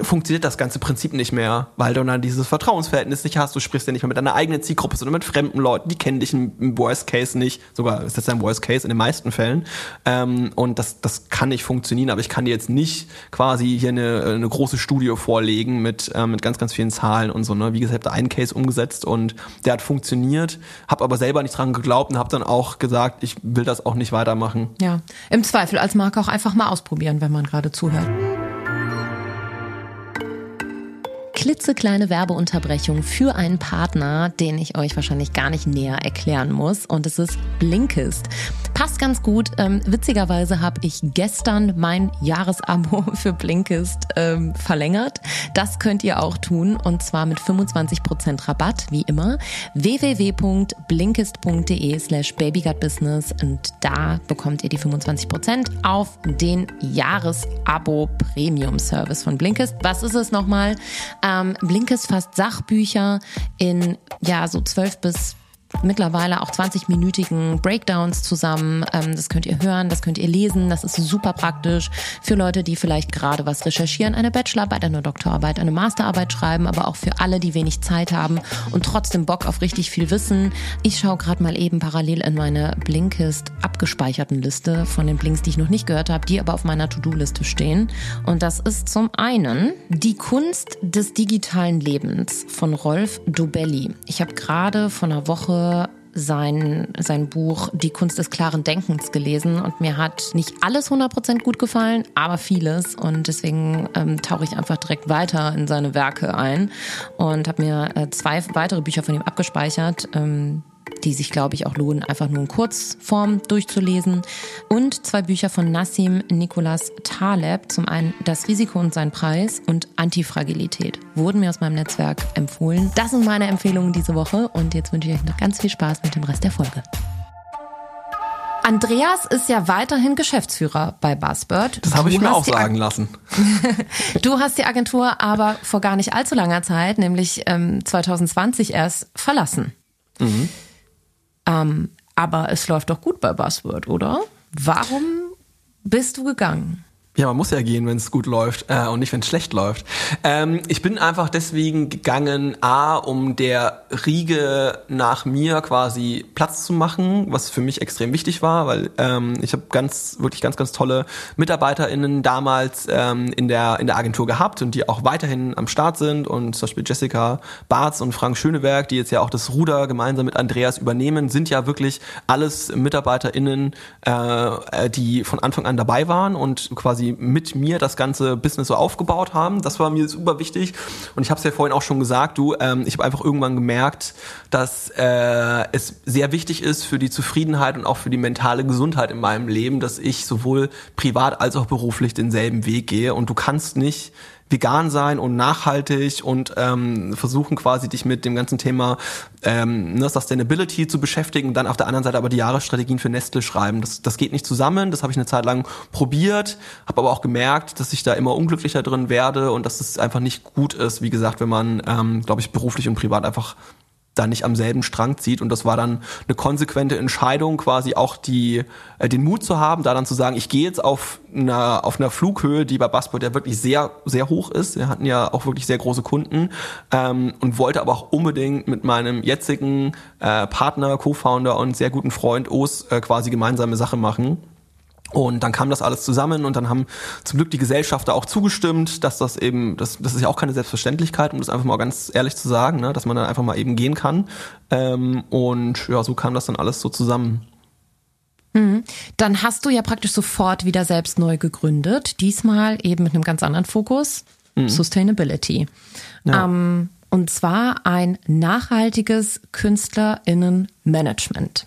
funktioniert das ganze Prinzip nicht mehr, weil du dann dieses Vertrauensverhältnis nicht hast. Du sprichst ja nicht mehr mit deiner eigenen Zielgruppe, sondern mit fremden Leuten, die kennen dich im, Worst Case nicht. Sogar ist das ein Worst Case in den meisten Fällen. Ähm, und das, das kann nicht funktionieren, aber ich kann dir jetzt nicht quasi hier eine, eine große Studie vorlegen mit, ähm, mit ganz, ganz vielen Zahlen und so. Ne? Wie gesagt, ich habe da einen Case umgesetzt und der hat funktioniert, habe aber selber nicht dran geglaubt und habe dann auch gesagt, ich will das auch nicht weitermachen. Ja. Im Zweifel als Marke auch einfach mal ausprobieren, wenn man gerade zuhört. Klitzekleine Werbeunterbrechung für einen Partner, den ich euch wahrscheinlich gar nicht näher erklären muss. Und es ist Blinkist. Passt ganz gut. Ähm, witzigerweise habe ich gestern mein Jahresabo für Blinkist ähm, verlängert. Das könnt ihr auch tun und zwar mit 25% Rabatt, wie immer. www.blinkist.de slash babygutbusiness und da bekommt ihr die 25% auf den Jahresabo Premium Service von Blinkist. Was ist es nochmal? Ähm, Blinkist fasst Sachbücher in ja so 12 bis mittlerweile auch 20-minütigen Breakdowns zusammen. Ähm, das könnt ihr hören, das könnt ihr lesen. Das ist super praktisch für Leute, die vielleicht gerade was recherchieren, eine Bachelorarbeit, eine Doktorarbeit, eine Masterarbeit schreiben, aber auch für alle, die wenig Zeit haben und trotzdem Bock auf richtig viel Wissen. Ich schaue gerade mal eben parallel in meine Blinkist abgespeicherten Liste von den Blinks, die ich noch nicht gehört habe, die aber auf meiner To-Do-Liste stehen. Und das ist zum einen die Kunst des digitalen Lebens von Rolf Dobelli. Ich habe gerade vor einer Woche sein, sein Buch Die Kunst des klaren Denkens gelesen und mir hat nicht alles 100% gut gefallen, aber vieles und deswegen ähm, tauche ich einfach direkt weiter in seine Werke ein und habe mir äh, zwei weitere Bücher von ihm abgespeichert. Ähm, die sich, glaube ich, auch lohnen, einfach nur in Kurzform durchzulesen. Und zwei Bücher von Nassim Nicholas Taleb. Zum einen Das Risiko und sein Preis und Antifragilität. Wurden mir aus meinem Netzwerk empfohlen. Das sind meine Empfehlungen diese Woche und jetzt wünsche ich euch noch ganz viel Spaß mit dem Rest der Folge. Andreas ist ja weiterhin Geschäftsführer bei Buzzbird. Das habe ich mir auch sagen lassen. Du hast die Agentur aber vor gar nicht allzu langer Zeit, nämlich ähm, 2020 erst verlassen. Ähm, aber es läuft doch gut bei Buzzword, oder? Warum bist du gegangen? Ja, man muss ja gehen, wenn es gut läuft äh, und nicht, wenn es schlecht läuft. Ähm, ich bin einfach deswegen gegangen, a, um der Riege nach mir quasi Platz zu machen, was für mich extrem wichtig war, weil ähm, ich habe ganz, wirklich ganz, ganz tolle MitarbeiterInnen damals ähm, in der in der Agentur gehabt und die auch weiterhin am Start sind und zum Beispiel Jessica Barz und Frank Schöneberg, die jetzt ja auch das Ruder gemeinsam mit Andreas übernehmen, sind ja wirklich alles MitarbeiterInnen, äh, die von Anfang an dabei waren und quasi quasi mit mir das ganze Business so aufgebaut haben. Das war mir super wichtig. Und ich habe es ja vorhin auch schon gesagt, du, ähm, ich habe einfach irgendwann gemerkt, dass äh, es sehr wichtig ist für die Zufriedenheit und auch für die mentale Gesundheit in meinem Leben, dass ich sowohl privat als auch beruflich denselben Weg gehe. Und du kannst nicht vegan sein und nachhaltig und ähm, versuchen quasi dich mit dem ganzen Thema ähm, ne, Sustainability zu beschäftigen dann auf der anderen Seite aber die Jahresstrategien für Nestle schreiben. Das, das geht nicht zusammen, das habe ich eine Zeit lang probiert, habe aber auch gemerkt, dass ich da immer unglücklicher drin werde und dass es einfach nicht gut ist, wie gesagt, wenn man, ähm, glaube ich, beruflich und privat einfach da nicht am selben Strang zieht. Und das war dann eine konsequente Entscheidung, quasi auch die, äh, den Mut zu haben, da dann zu sagen, ich gehe jetzt auf einer, auf einer Flughöhe, die bei Buzzboard ja wirklich sehr, sehr hoch ist. Wir hatten ja auch wirklich sehr große Kunden ähm, und wollte aber auch unbedingt mit meinem jetzigen äh, Partner, Co-Founder und sehr guten Freund Os äh, quasi gemeinsame Sache machen. Und dann kam das alles zusammen und dann haben zum Glück die Gesellschafter auch zugestimmt, dass das eben, das, das ist ja auch keine Selbstverständlichkeit, um das einfach mal ganz ehrlich zu sagen, ne, dass man dann einfach mal eben gehen kann. Ähm, und ja, so kam das dann alles so zusammen. Mhm. Dann hast du ja praktisch sofort wieder selbst neu gegründet, diesmal eben mit einem ganz anderen Fokus, mhm. Sustainability. Ja. Ähm, und zwar ein nachhaltiges KünstlerInnen-Management.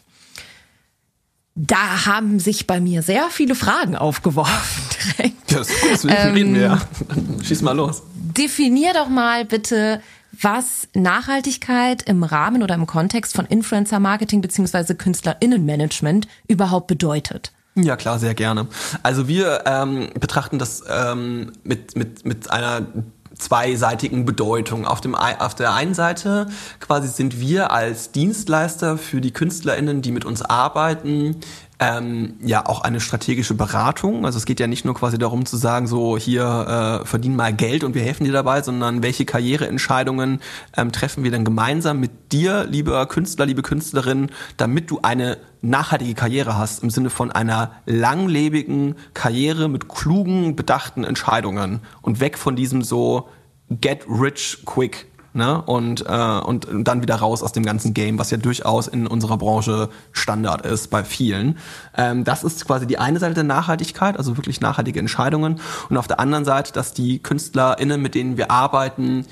Da haben sich bei mir sehr viele Fragen aufgeworfen direkt. Ja, das ist gut, deswegen ähm, reden wir ja. Schieß mal los. Definier doch mal bitte, was Nachhaltigkeit im Rahmen oder im Kontext von Influencer Marketing beziehungsweise KünstlerInnenmanagement überhaupt bedeutet. Ja, klar, sehr gerne. Also wir ähm, betrachten das ähm, mit, mit, mit einer zweiseitigen Bedeutung. Auf, dem, auf der einen Seite quasi sind wir als Dienstleister für die KünstlerInnen, die mit uns arbeiten, ähm, ja auch eine strategische Beratung. Also es geht ja nicht nur quasi darum zu sagen, so hier äh, verdien mal Geld und wir helfen dir dabei, sondern welche Karriereentscheidungen ähm, treffen wir dann gemeinsam mit dir, lieber Künstler, liebe Künstlerin, damit du eine nachhaltige Karriere hast im Sinne von einer langlebigen Karriere mit klugen, bedachten Entscheidungen und weg von diesem so get rich quick ne? und, äh, und dann wieder raus aus dem ganzen Game, was ja durchaus in unserer Branche Standard ist bei vielen. Ähm, das ist quasi die eine Seite der Nachhaltigkeit, also wirklich nachhaltige Entscheidungen. Und auf der anderen Seite, dass die KünstlerInnen, mit denen wir arbeiten,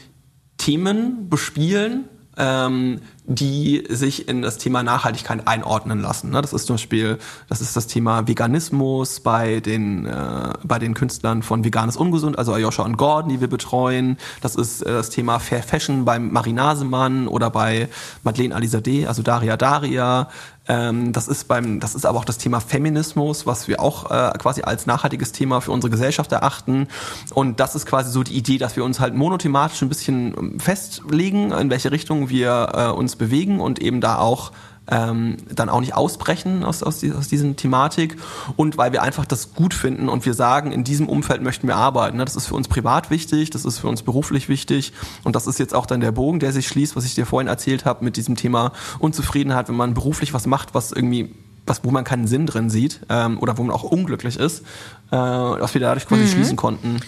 Themen bespielen, ähm, die sich in das Thema Nachhaltigkeit einordnen lassen. Ne? Das ist zum Beispiel, das ist das Thema Veganismus bei den, äh, bei den Künstlern von Veganes Ungesund, also Ayosha und Gordon, die wir betreuen. Das ist äh, das Thema Fair Fashion beim Marinasemann oder bei Madeleine Alizadeh, also Daria Daria. Ähm, das ist beim, das ist aber auch das Thema Feminismus, was wir auch äh, quasi als nachhaltiges Thema für unsere Gesellschaft erachten. Und das ist quasi so die Idee, dass wir uns halt monothematisch ein bisschen festlegen, in welche Richtung wir äh, uns bewegen und eben da auch ähm, dann auch nicht ausbrechen aus, aus, aus diesen Thematik und weil wir einfach das gut finden und wir sagen, in diesem Umfeld möchten wir arbeiten. Ne? Das ist für uns privat wichtig, das ist für uns beruflich wichtig und das ist jetzt auch dann der Bogen, der sich schließt, was ich dir vorhin erzählt habe mit diesem Thema Unzufriedenheit, wenn man beruflich was macht, was irgendwie was, wo man keinen Sinn drin sieht ähm, oder wo man auch unglücklich ist, äh, was wir dadurch quasi mhm. schließen konnten.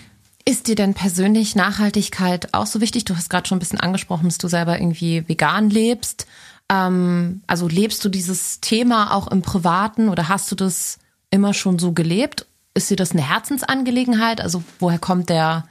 Ist dir denn persönlich Nachhaltigkeit auch so wichtig? Du hast gerade schon ein bisschen angesprochen, dass du selber irgendwie vegan lebst. Ähm, also lebst du dieses Thema auch im Privaten oder hast du das immer schon so gelebt? Ist dir das eine Herzensangelegenheit? Also woher kommt der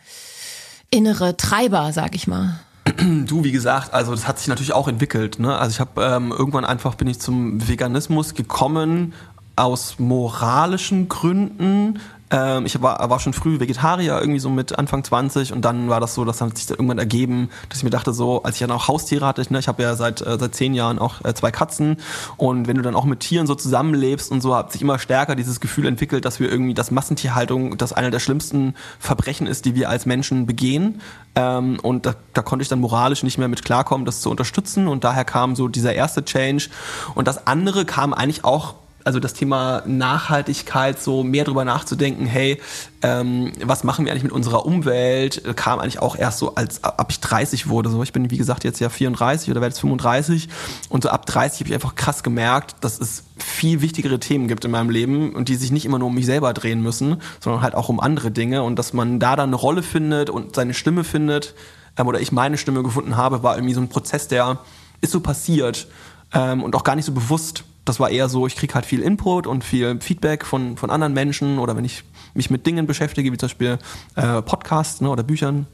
innere Treiber, sag ich mal? Du, wie gesagt, also das hat sich natürlich auch entwickelt. Ne? Also ich habe ähm, irgendwann einfach bin ich zum Veganismus gekommen aus moralischen Gründen, ähm, ich war, war schon früh Vegetarier, irgendwie so mit Anfang 20 und dann war das so, das hat sich dann irgendwann ergeben, dass ich mir dachte so, als ich dann auch Haustiere hatte, ne, ich habe ja seit, äh, seit zehn Jahren auch äh, zwei Katzen. Und wenn du dann auch mit Tieren so zusammenlebst und so, hat sich immer stärker dieses Gefühl entwickelt, dass wir irgendwie, dass Massentierhaltung, das einer der schlimmsten Verbrechen ist, die wir als Menschen begehen. Ähm, und da, da konnte ich dann moralisch nicht mehr mit klarkommen, das zu unterstützen. Und daher kam so dieser erste Change. Und das andere kam eigentlich auch also das Thema Nachhaltigkeit, so mehr drüber nachzudenken, hey, ähm, was machen wir eigentlich mit unserer Umwelt, kam eigentlich auch erst so, als ab ich 30 wurde. So, ich bin wie gesagt jetzt ja 34 oder werde jetzt 35 und so ab 30 habe ich einfach krass gemerkt, dass es viel wichtigere Themen gibt in meinem Leben und die sich nicht immer nur um mich selber drehen müssen, sondern halt auch um andere Dinge. Und dass man da dann eine Rolle findet und seine Stimme findet ähm, oder ich meine Stimme gefunden habe, war irgendwie so ein Prozess, der ist so passiert ähm, und auch gar nicht so bewusst Das war eher so, ich kriege halt viel Input und viel Feedback von, von anderen Menschen oder wenn ich mich mit Dingen beschäftige, wie zum Beispiel äh, Podcasts ne, oder Büchern.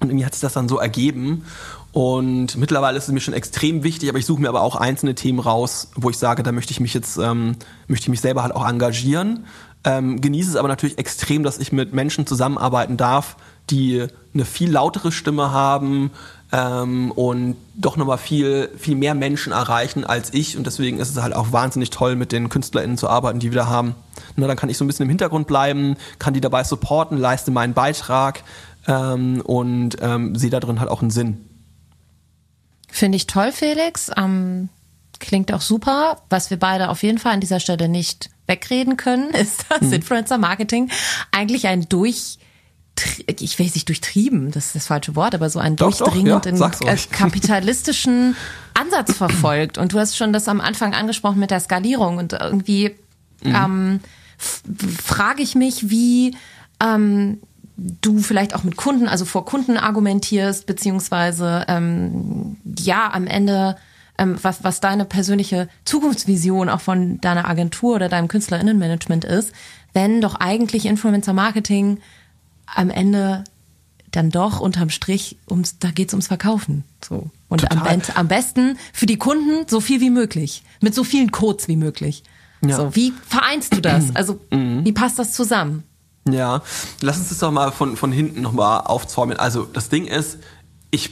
Und irgendwie hat sich das dann so ergeben. Und mittlerweile ist es mir schon extrem wichtig, aber ich suche mir aber auch einzelne Themen raus, wo ich sage, da möchte ich mich jetzt, ähm, möchte ich mich selber halt auch engagieren. Ähm, genieße es aber natürlich extrem, dass ich mit Menschen zusammenarbeiten darf, die eine viel lautere Stimme haben ähm, und doch nochmal viel, viel mehr Menschen erreichen als ich. Und deswegen ist es halt auch wahnsinnig toll, mit den KünstlerInnen zu arbeiten, die wir da haben. Na, dann kann ich so ein bisschen im Hintergrund bleiben, kann die dabei supporten, leiste meinen Beitrag ähm, und ähm, sehe da drin halt auch einen Sinn. Finde ich toll, Felix. Ähm, klingt auch super. Was wir beide auf jeden Fall an dieser Stelle nicht wegreden können, ist, dass hm. Influencer Marketing eigentlich ein durch ich weiß nicht durchtrieben, das ist das falsche Wort, aber so einen doch, durchdringenden doch, ja, kapitalistischen Ansatz verfolgt. Und du hast schon das am Anfang angesprochen mit der Skalierung und irgendwie mhm. ähm, frage ich mich, wie ähm, du vielleicht auch mit Kunden, also vor Kunden argumentierst, beziehungsweise ähm, ja am Ende ähm, was, was deine persönliche Zukunftsvision auch von deiner Agentur oder deinem KünstlerInnenmanagement ist, wenn doch eigentlich Influencer Marketing am Ende dann doch unterm Strich ums, da geht's ums Verkaufen. So. Und am, am, besten für die Kunden so viel wie möglich. Mit so vielen Codes wie möglich. Ja. So, wie vereinst du das? Also, mhm. wie passt das zusammen? Ja, lass uns das doch mal von, von hinten nochmal aufzäumen. Also, das Ding ist, ich,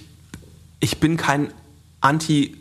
ich bin kein Anti-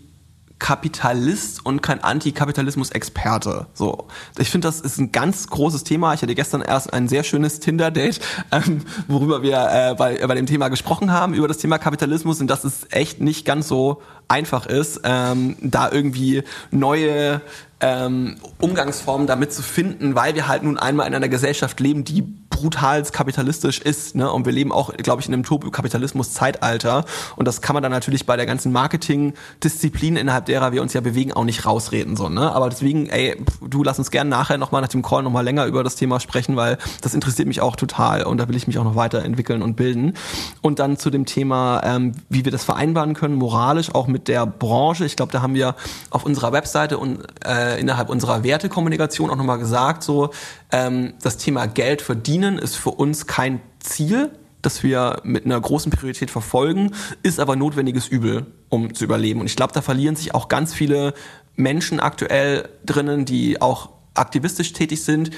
Kapitalist und kein Antikapitalismus-Experte. So, ich finde, das ist ein ganz großes Thema. Ich hatte gestern erst ein sehr schönes Tinder-Date, ähm, worüber wir äh, bei, bei dem Thema gesprochen haben, über das Thema Kapitalismus und dass es echt nicht ganz so einfach ist, ähm, da irgendwie neue ähm, Umgangsformen damit zu finden, weil wir halt nun einmal in einer Gesellschaft leben, die brutal kapitalistisch ist. Ne? Und wir leben auch, glaube ich, in einem Turbokapitalismus-Zeitalter. Und das kann man dann natürlich bei der ganzen Marketing-Disziplin, innerhalb derer wir uns ja bewegen, auch nicht rausreden. So, ne? Aber deswegen, ey, du lass uns gerne nachher nochmal nach dem Call nochmal länger über das Thema sprechen, weil das interessiert mich auch total und da will ich mich auch noch weiterentwickeln und bilden. Und dann zu dem Thema, ähm, wie wir das vereinbaren können, moralisch, auch mit der Branche. Ich glaube, da haben wir auf unserer Webseite und äh, innerhalb unserer Wertekommunikation auch nochmal gesagt, so ähm, das Thema Geld verdienen ist für uns kein Ziel, das wir mit einer großen Priorität verfolgen, ist aber notwendiges Übel, um zu überleben. Und ich glaube, da verlieren sich auch ganz viele Menschen aktuell drinnen, die auch aktivistisch tätig sind,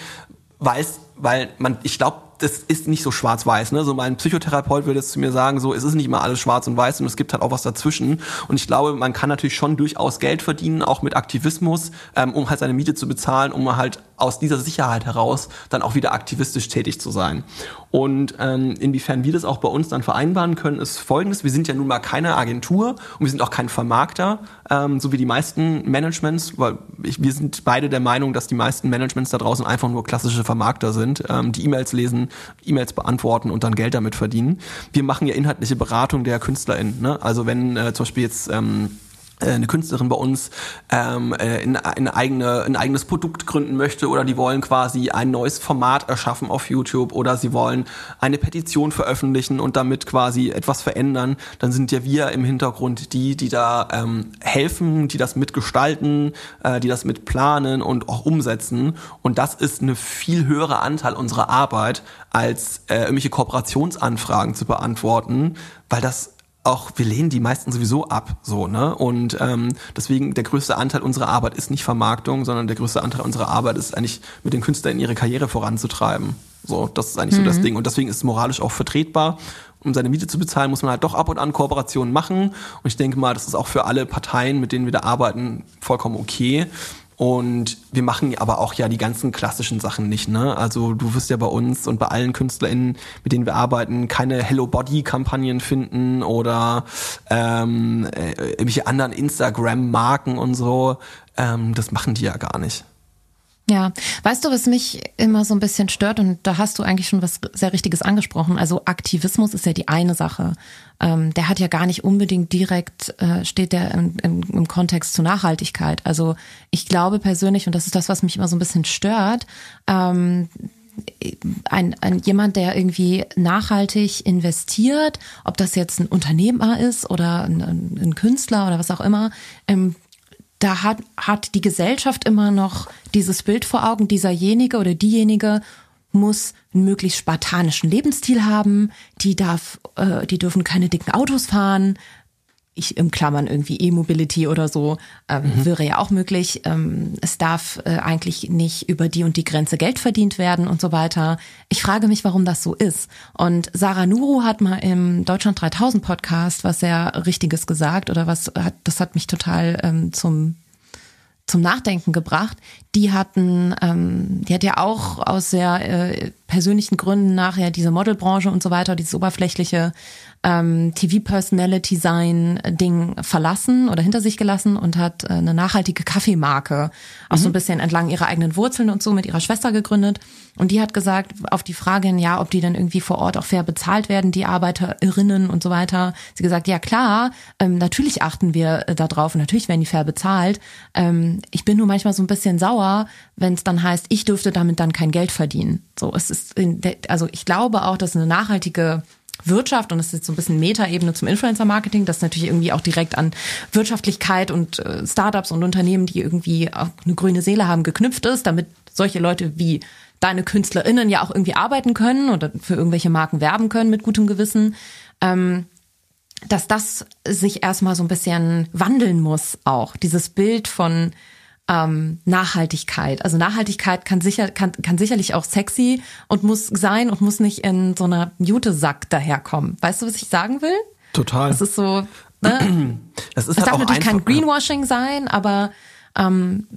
weil weil man, ich glaube, das ist nicht so schwarz-weiß. Ne? So mein Psychotherapeut würde es zu mir sagen, so es ist nicht immer alles schwarz und weiß und es gibt halt auch was dazwischen. Und ich glaube, man kann natürlich schon durchaus Geld verdienen, auch mit Aktivismus, ähm, um halt seine Miete zu bezahlen, um halt aus dieser Sicherheit heraus dann auch wieder aktivistisch tätig zu sein. Und ähm, inwiefern wir das auch bei uns dann vereinbaren können, ist folgendes. Wir sind ja nun mal keine Agentur und wir sind auch kein Vermarkter, ähm, so wie die meisten Managements, weil ich, wir sind beide der Meinung, dass die meisten Managements da draußen einfach nur klassische Vermarkter sind, ähm, die E-Mails lesen, E-Mails beantworten und dann Geld damit verdienen. Wir machen ja inhaltliche Beratung der KünstlerInnen. Ne? Also wenn äh, zum Beispiel jetzt ähm, äh, eine Künstlerin bei uns ähm, äh, in, in eigene, ein eigenes Produkt gründen möchte oder die wollen quasi ein neues Format erschaffen auf YouTube oder sie wollen eine Petition veröffentlichen und damit quasi etwas verändern, dann sind ja wir im Hintergrund die, die da ähm, helfen, die das mitgestalten, äh, die das mitplanen und auch umsetzen. Und das ist eine viel höhere Anteil unserer Arbeit, als äh, irgendwelche Kooperationsanfragen zu beantworten, weil das auch wir lehnen die meisten sowieso ab, so ne und ähm, deswegen der größte Anteil unserer Arbeit ist nicht Vermarktung, sondern der größte Anteil unserer Arbeit ist eigentlich mit den Künstlern ihre Karriere voranzutreiben. So, das ist eigentlich mhm. so das mhm. Ding und deswegen ist es moralisch auch vertretbar. Um seine Miete zu bezahlen, muss man halt doch ab und an Kooperationen machen und ich denke mal, das ist auch für alle Parteien, mit denen wir da arbeiten, vollkommen okay. Und wir machen aber auch ja die ganzen klassischen Sachen nicht. Ne? Also du wirst ja bei uns und bei allen KünstlerInnen, mit denen wir arbeiten, keine Hello Body-Kampagnen finden oder ähm, äh, irgendwelche anderen Instagram-Marken und so. Ähm, das machen die ja gar nicht. Ja, weißt du, was mich immer so ein bisschen stört, und da hast du eigentlich schon was sehr Richtiges angesprochen. Also Aktivismus ist ja die eine Sache. Ähm, der hat ja gar nicht unbedingt direkt, äh, steht der im, im, im Kontext zur Nachhaltigkeit. Also ich glaube persönlich, und das ist das, was mich immer so ein bisschen stört, ähm, ein, ein jemand, der irgendwie nachhaltig investiert, ob das jetzt ein Unternehmer ist oder ein, ein Künstler oder was auch immer, ähm, da hat, hat die Gesellschaft immer noch dieses Bild vor Augen, dieserjenige oder diejenige muss einen möglichst spartanischen Lebensstil haben, die darf, äh, die dürfen keine dicken Autos fahren, ich im Klammern irgendwie E-Mobility oder so, ähm, mhm. wäre ja auch möglich. Ähm, es darf äh, eigentlich nicht über die und die Grenze Geld verdient werden und so weiter. Ich frage mich, warum das so ist. Und Sarah Nuru hat mal im Deutschland 3000 Podcast was sehr Richtiges gesagt oder was hat, das hat mich total ähm, zum zum Nachdenken gebracht. Die hatten, ähm, die hat ja auch aus sehr äh, persönlichen Gründen nachher diese Modelbranche und so weiter, dieses oberflächliche ähm, TV-Personality-Sein-Ding verlassen oder hinter sich gelassen und hat äh, eine nachhaltige Kaffeemarke auch mhm. so ein bisschen entlang ihrer eigenen Wurzeln und so mit ihrer Schwester gegründet. Und die hat gesagt, auf die Frage, ja, ob die dann irgendwie vor Ort auch fair bezahlt werden, die Arbeiterinnen und so weiter, sie gesagt, ja klar, ähm, natürlich achten wir äh, da drauf und natürlich werden die fair bezahlt. Ähm, ich bin nur manchmal so ein bisschen sauer, wenn es dann heißt, ich dürfte damit dann kein Geld verdienen. So, es ist, in der, also ich glaube auch, dass eine nachhaltige Wirtschaft und das ist jetzt so ein bisschen Metaebene zum Influencer-Marketing, das natürlich irgendwie auch direkt an Wirtschaftlichkeit und äh, Startups und Unternehmen, die irgendwie auch eine grüne Seele haben, geknüpft ist, damit solche Leute wie deine KünstlerInnen ja auch irgendwie arbeiten können oder für irgendwelche Marken werben können mit gutem Gewissen. Ähm, dass das sich erstmal so ein bisschen wandeln muss auch. Dieses Bild von ähm, Nachhaltigkeit. Also Nachhaltigkeit kann sicher kann, kann sicherlich auch sexy und muss sein und muss nicht in so einer Jutesack daherkommen. Weißt du, was ich sagen will? Total. Das ist so. Ne? Das ist es halt darf auch natürlich einfach, kein Greenwashing sein, aber ähm,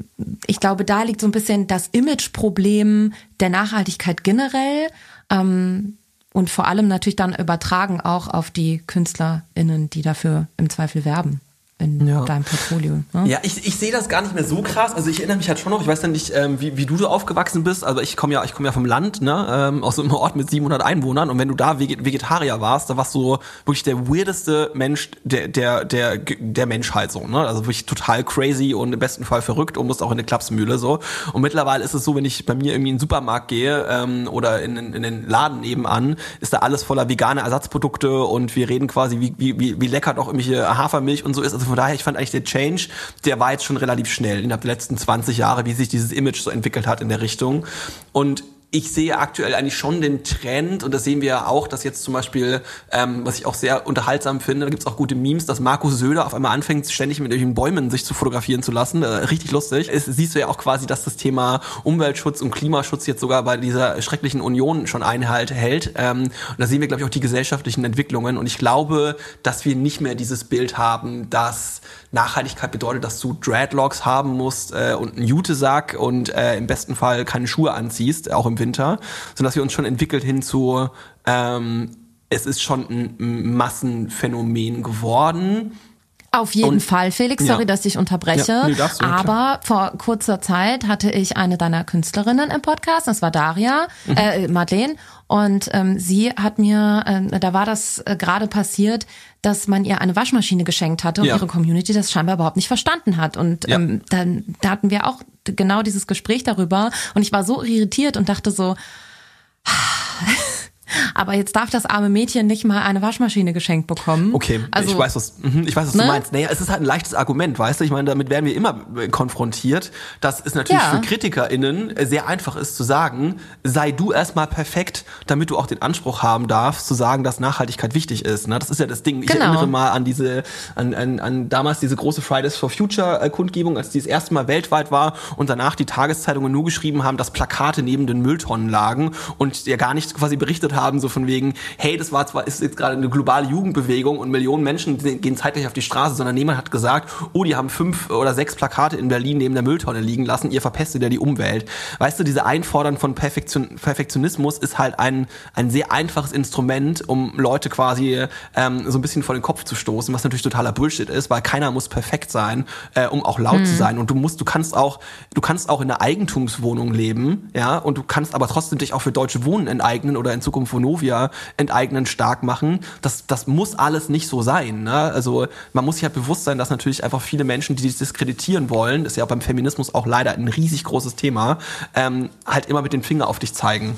ich glaube, da liegt so ein bisschen das Imageproblem der Nachhaltigkeit generell. Ähm, und vor allem natürlich dann übertragen auch auf die KünstlerInnen, die dafür im Zweifel werben in ja. deinem Portfolio. Ne? Ja, ich, ich sehe das gar nicht mehr so krass. Also ich erinnere mich halt schon noch, ich weiß ja nicht, ähm, wie, wie du so aufgewachsen bist, aber ich komme ja, ich komme ja vom Land, ne, ähm, aus einem Ort mit 700 Einwohnern und wenn du da Vegetarier warst, da warst du wirklich der weirdeste Mensch der, der, der, der Menschheit so, ne, also wirklich total crazy und im besten Fall verrückt und musst auch in eine Klapsmühle so. Und mittlerweile ist es so, wenn ich bei mir irgendwie in den Supermarkt gehe ähm, oder in, in den Laden nebenan, ist da alles voller veganer Ersatzprodukte und wir reden quasi, wie, wie, wie lecker doch irgendwelche Hafermilch und so ist. Also von daher, ich fand eigentlich der Change, der war jetzt schon relativ schnell innerhalb der letzten 20 Jahre, wie sich dieses Image so entwickelt hat in der Richtung. Und ich sehe aktuell eigentlich schon den Trend, und das sehen wir ja auch, dass jetzt zum Beispiel, ähm, was ich auch sehr unterhaltsam finde, da gibt's auch gute Memes, dass Markus Söder auf einmal anfängt, ständig mit irgendwelchen Bäumen sich zu fotografieren zu lassen. Äh, richtig lustig. Es siehst du ja auch quasi, dass das Thema Umweltschutz und Klimaschutz jetzt sogar bei dieser schrecklichen Union schon Einhalt hält. Ähm, und da sehen wir, glaube ich, auch die gesellschaftlichen Entwicklungen. Und ich glaube, dass wir nicht mehr dieses Bild haben, dass Nachhaltigkeit bedeutet, dass du Dreadlocks haben musst äh, und einen Jutesack und äh, im besten Fall keine Schuhe anziehst, auch im Winter, sondern dass wir uns schon entwickelt hin zu, ähm, es ist schon ein Massenphänomen geworden auf jeden und, Fall, Felix. Sorry, ja. dass ich unterbreche. Ja, nee, du, aber klar. vor kurzer Zeit hatte ich eine deiner Künstlerinnen im Podcast. Das war Daria, mhm. äh, Madeleine. Und ähm, sie hat mir, äh, da war das äh, gerade passiert, dass man ihr eine Waschmaschine geschenkt hatte und ja. ihre Community das scheinbar überhaupt nicht verstanden hat. Und ähm, dann da hatten wir auch genau dieses Gespräch darüber. Und ich war so irritiert und dachte so, aber jetzt darf das arme Mädchen nicht mal eine Waschmaschine geschenkt bekommen. Okay, also, ich weiß, was, mhm, ich weiß, was ne? du meinst. Naja, es ist halt ein leichtes Argument, weißt du? Ich meine, damit werden wir immer äh, konfrontiert, dass es natürlich ja. für KritikerInnen äh, sehr einfach ist zu sagen, sei du erstmal perfekt, damit du auch den Anspruch haben darfst, zu sagen, dass Nachhaltigkeit wichtig ist. Ne? Das ist ja das Ding. Ich genau. erinnere mal an diese, an, an, an damals diese große Fridays for Future äh, Kundgebung, als die das erste Mal weltweit war und danach die Tageszeitungen nur geschrieben haben, dass Plakate neben den Mülltonnen lagen und ja gar nicht quasi berichtet haben, so von wegen, hey, das war zwar, ist jetzt gerade eine globale Jugendbewegung und Millionen Menschen gehen zeitgleich auf die Straße, sondern niemand hat gesagt, oh, die haben fünf oder sechs Plakate in Berlin neben der Mülltonne liegen lassen, ihr verpestet ja die Umwelt. Weißt du, diese Einfordern von Perfektion, Perfektionismus ist halt ein, ein sehr einfaches Instrument, um Leute quasi ähm, so ein bisschen vor den Kopf zu stoßen, was natürlich totaler Bullshit ist, weil keiner muss perfekt sein, äh, um auch laut mhm. zu sein. Und du musst, du kannst auch, du kannst auch in einer Eigentumswohnung leben, ja, und du kannst aber trotzdem dich auch für deutsche Wohnen enteignen oder in Zukunft Vonovia Mafia enteignen, stark machen. Das, das muss alles nicht so sein. Ne? Also man muss sich halt bewusst sein, dass natürlich einfach viele Menschen, die das diskreditieren wollen, ist ja beim Feminismus auch leider ein riesig großes Thema, ähm, halt immer mit dem Finger auf dich zeigen.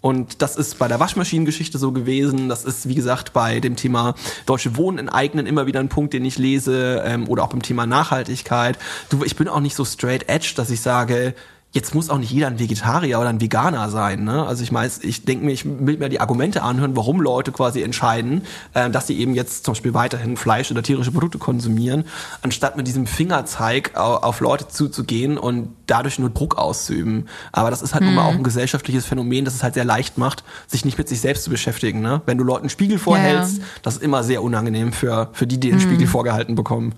Und das ist bei der Waschmaschinengeschichte so gewesen. Das ist, wie gesagt, bei dem Thema Deutsche Wohnen enteignen immer wieder ein Punkt, den ich lese. Ähm, oder auch beim Thema Nachhaltigkeit. Du, ich bin auch nicht so straight edge, dass ich sage, jetzt muss auch nicht jeder ein Vegetarier oder ein Veganer sein. Ne? Also ich meine, ich denke mir, ich will mir die Argumente anhören, warum Leute quasi entscheiden, äh, dass sie eben jetzt zum Beispiel weiterhin Fleisch oder tierische Produkte konsumieren, anstatt mit diesem Fingerzeig auf, Leute zuzugehen und dadurch nur Druck auszuüben. Aber das ist halt mhm. nun mal mhm. auch ein gesellschaftliches Phänomen, das es halt sehr leicht macht, sich nicht mit sich selbst zu beschäftigen. Ne? Wenn du Leuten einen Spiegel vorhältst, ja, das ist immer sehr unangenehm für, für die, die den mhm. Spiegel vorgehalten bekommen.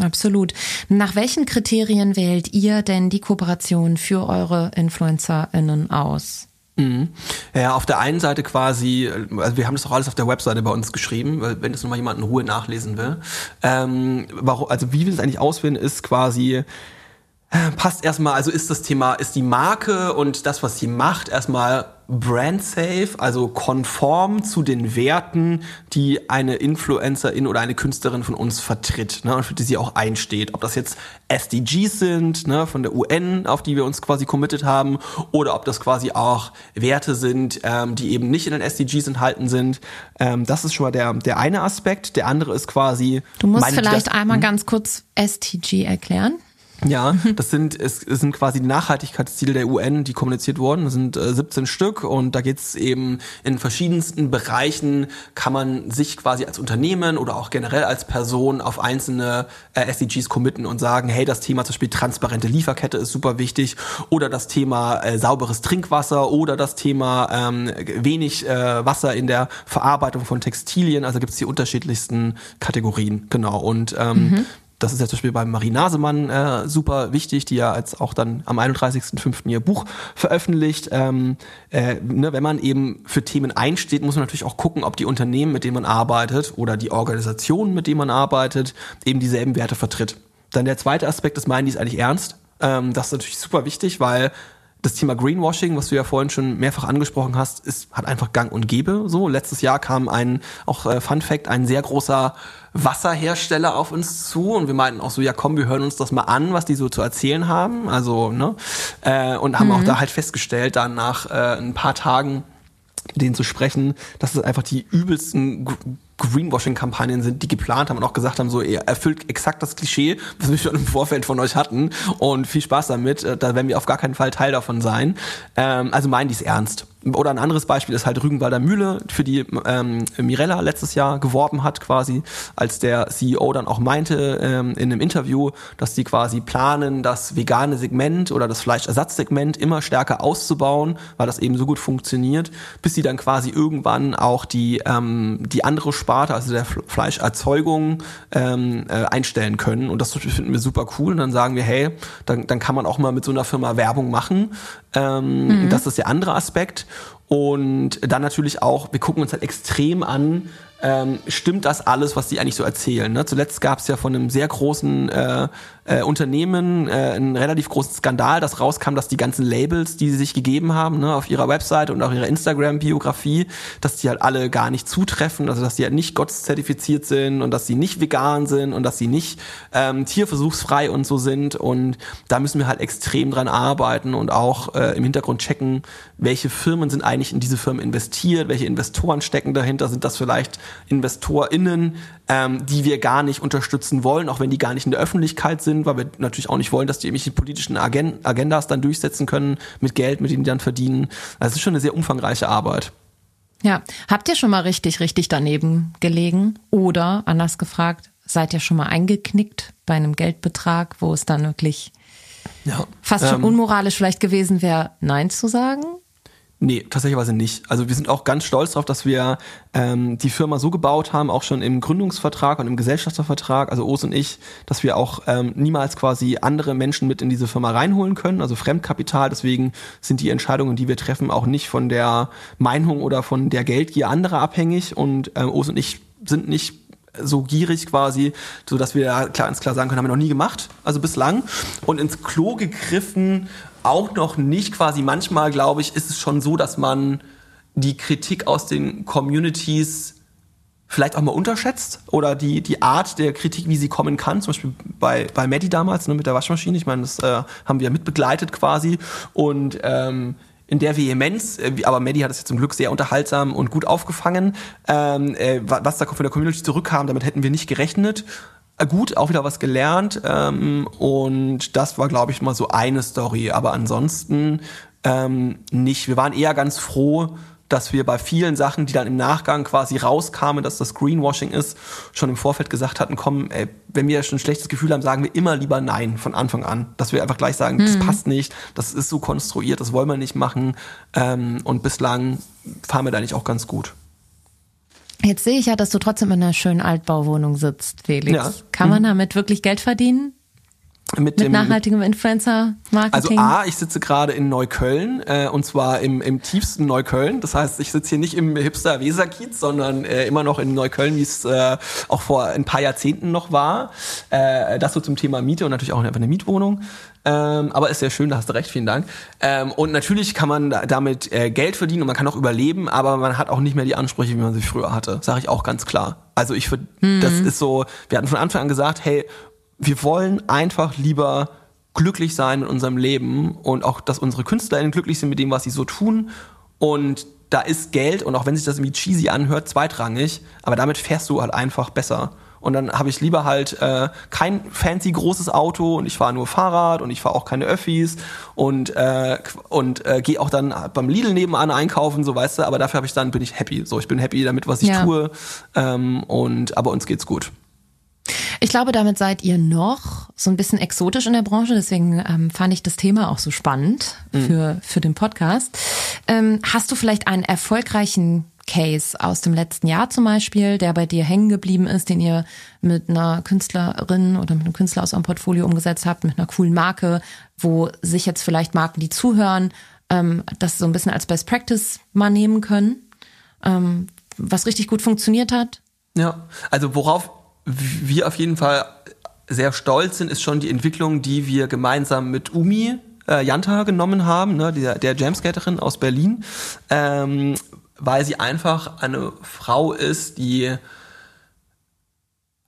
Absolut. Nach welchen Kriterien wählt ihr denn die Kooperation für eure InfluencerInnen aus? Mhm. Ja, auf der einen Seite quasi, also wir haben das auch alles auf der Webseite bei uns geschrieben, wenn das nochmal jemand in Ruhe nachlesen will. Ähm, warum, also wie wir das eigentlich auswählen, ist quasi, passt erstmal, also ist das Thema, ist die Marke und das, was sie macht, erstmal brand safe, also konform zu den Werten, die eine Influencerin oder eine Künstlerin von uns vertritt ne, und für die sie auch einsteht. Ob das jetzt SDGs sind, ne, von der UN, auf die wir uns quasi committed haben, oder ob das quasi auch Werte sind, ähm, die eben nicht in den SDGs enthalten sind. Ähm, das ist schon mal der, der eine Aspekt. Der andere ist quasi. Du musst vielleicht das, einmal hm? ganz kurz STG erklären. Ja, das sind, es, es sind quasi die Nachhaltigkeitsziele der UN, die kommuniziert wurden. Das sind äh, 17 Stück und da geht es eben in verschiedensten Bereichen, kann man sich quasi als Unternehmen oder auch generell als Person auf einzelne äh, SDGs committen und sagen, hey, das Thema zum Beispiel transparente Lieferkette ist super wichtig oder das Thema äh, sauberes Trinkwasser oder das Thema ähm, wenig äh, Wasser in der Verarbeitung von Textilien. Also gibt es die unterschiedlichsten Kategorien, genau. Und ähm, mhm das ist ja zum Beispiel beim Marie Nasemann äh, super wichtig, die ja als auch dann am 31.05. ihr Buch veröffentlicht. Ähm, äh, ne, wenn man eben für Themen einsteht, muss man natürlich auch gucken, ob die Unternehmen, mit denen man arbeitet oder die Organisationen, mit denen man arbeitet, eben dieselben Werte vertritt. Dann der zweite Aspekt, das meinen die ist eigentlich ernst. Ähm, das ist natürlich super wichtig, weil das Thema Greenwashing, was du ja vorhin schon mehrfach angesprochen hast, ist, hat einfach Gang und Gäbe. So, letztes Jahr kam ein, auch äh, Fun Fact, ein sehr großer Wasserhersteller auf uns zu und wir meinten auch so, ja komm, wir hören uns das mal an, was die so zu erzählen haben. Also, ne? Äh, und haben mhm. auch da halt festgestellt, dann nach äh, ein paar Tagen mit denen zu sprechen, dass es einfach die übelsten Greenwashing-Kampagnen sind, die geplant haben und auch gesagt haben, so, ihr erfüllt exakt das Klischee, was wir schon im Vorfeld von euch hatten und viel Spaß damit, äh, da werden wir auf gar keinen Fall Teil davon sein. Ähm, also meinen die es ernst. Oder ein anderes Beispiel ist halt Rügenwalder Mühle, für die ähm, Mirella letztes Jahr geworben hat quasi, als der CEO dann auch meinte ähm, in einem Interview, dass die quasi planen, das vegane Segment oder das Fleischersatzsegment immer stärker auszubauen, weil das eben so gut funktioniert, bis sie dann quasi irgendwann auch die, ähm, die andere Sparte, also der Fleischerzeugung, ähm, äh, einstellen können. Und das finden wir super cool. Und dann sagen wir, hey, dann, dann kann man auch mal mit so einer Firma Werbung machen. Ähm, mhm. Das ist der andere Aspekt. Und dann natürlich auch, wir gucken uns halt extrem an, ähm, stimmt das alles, was die eigentlich so erzählen. Ne? Zuletzt gab es ja von einem sehr großen äh, äh, Unternehmen äh, einen relativ großen Skandal, dass rauskam, dass die ganzen Labels, die sie sich gegeben haben, ne, auf ihrer Website und auch ihrer Instagram-Biografie, dass die halt alle gar nicht zutreffen, also dass die halt nicht gottszertifiziert sind und dass sie nicht vegan sind und dass sie nicht ähm, tierversuchsfrei und so sind. Und da müssen wir halt extrem dran arbeiten und auch äh, im Hintergrund checken, welche Firmen sind eigentlich in diese Firmen investiert, welche Investoren stecken dahinter, sind das vielleicht InvestorInnen, ähm, die wir gar nicht unterstützen wollen, auch wenn die gar nicht in der Öffentlichkeit sind, weil wir natürlich auch nicht wollen, dass die irgendwelche politischen Agend Agendas dann durchsetzen können mit Geld, mit dem die dann verdienen. Also es ist schon eine sehr umfangreiche Arbeit. Ja, habt ihr schon mal richtig, richtig daneben gelegen? Oder anders gefragt, seid ihr schon mal eingeknickt bei einem Geldbetrag, wo es dann wirklich ja, fast schon ähm, unmoralisch vielleicht gewesen wäre, Nein zu sagen? Nee, tatsächlich nicht. Also wir sind auch ganz stolz darauf, dass wir ähm, die Firma so gebaut haben, auch schon im Gründungsvertrag und im Gesellschaftervertrag, also Os und ich, dass wir auch ähm, niemals quasi andere Menschen mit in diese Firma reinholen können, also Fremdkapital. Deswegen sind die Entscheidungen, die wir treffen, auch nicht von der Meinung oder von der Geldgier anderer abhängig. Und ähm, Os und ich sind nicht so gierig quasi, so dass wir klar, ganz klar sagen können, haben wir noch nie gemacht, also bislang. Und ins Klo gegriffen auch noch nicht quasi. Manchmal, glaube ich, ist es schon so, dass man die Kritik aus den Communities vielleicht auch mal unterschätzt oder die, die Art der Kritik, wie sie kommen kann. Zum Beispiel bei, bei Maddie damals ne, mit der Waschmaschine. Ich meine, das äh, haben wir mitbegleitet quasi. Und ähm, in der Vehemenz, äh, aber Maddie hat es ja zum Glück sehr unterhaltsam und gut aufgefangen. Ähm, äh, was da von der Community zurückkam, damit hätten wir nicht gerechnet. Gut, auch wieder was gelernt. Ähm, und das war, glaube ich, mal so eine Story. Aber ansonsten ähm, nicht. Wir waren eher ganz froh, dass wir bei vielen Sachen, die dann im Nachgang quasi rauskamen, dass das Greenwashing ist, schon im Vorfeld gesagt hatten, komm, ey, wenn wir schon ein schlechtes Gefühl haben, sagen wir immer lieber Nein von Anfang an. Dass wir einfach gleich sagen, mhm. das passt nicht, das ist so konstruiert, das wollen wir nicht machen. Ähm, und bislang fahren wir da nicht auch ganz gut. Jetzt sehe ich ja, dass du trotzdem in einer schönen Altbauwohnung sitzt, Felix. Ja. Kann man mhm. damit wirklich Geld verdienen? Mit, mit nachhaltigem Influencer-Marketing? Also A, ich sitze gerade in Neukölln äh, und zwar im, im tiefsten Neukölln. Das heißt, ich sitze hier nicht im hipster Weserkiez, sondern äh, immer noch in Neukölln, wie es äh, auch vor ein paar Jahrzehnten noch war. Äh, das so zum Thema Miete und natürlich auch einfach eine Mietwohnung. Ähm, aber ist sehr schön, da hast du recht, vielen Dank. Ähm, und natürlich kann man da, damit äh, Geld verdienen und man kann auch überleben, aber man hat auch nicht mehr die Ansprüche, wie man sie früher hatte. Sage ich auch ganz klar. Also ich finde, mhm. das ist so, wir hatten von Anfang an gesagt, hey, wir wollen einfach lieber glücklich sein mit unserem Leben und auch, dass unsere KünstlerInnen glücklich sind mit dem, was sie so tun. Und da ist Geld, und auch wenn sich das irgendwie cheesy anhört, zweitrangig, aber damit fährst du halt einfach besser. Und dann habe ich lieber halt äh, kein fancy großes Auto und ich fahre nur Fahrrad und ich fahre auch keine Öffis und äh, und äh, gehe auch dann beim Lidl nebenan einkaufen, so weißt du. Aber dafür habe ich dann bin ich happy. So, ich bin happy damit, was ich ja. tue. Ähm, und aber uns geht's gut. Ich glaube, damit seid ihr noch so ein bisschen exotisch in der Branche. Deswegen ähm, fand ich das Thema auch so spannend mhm. für, für den Podcast. Ähm, hast du vielleicht einen erfolgreichen Case aus dem letzten Jahr zum Beispiel, der bei dir hängen geblieben ist, den ihr mit einer Künstlerin oder mit einem Künstler aus eurem Portfolio umgesetzt habt, mit einer coolen Marke, wo sich jetzt vielleicht Marken, die zuhören, ähm, das so ein bisschen als Best Practice mal nehmen können, ähm, was richtig gut funktioniert hat? Ja, also worauf wir auf jeden Fall sehr stolz sind, ist schon die Entwicklung, die wir gemeinsam mit Umi äh, Janta genommen haben, ne, der, der Jamskaterin aus Berlin, ähm, weil sie einfach eine Frau ist, die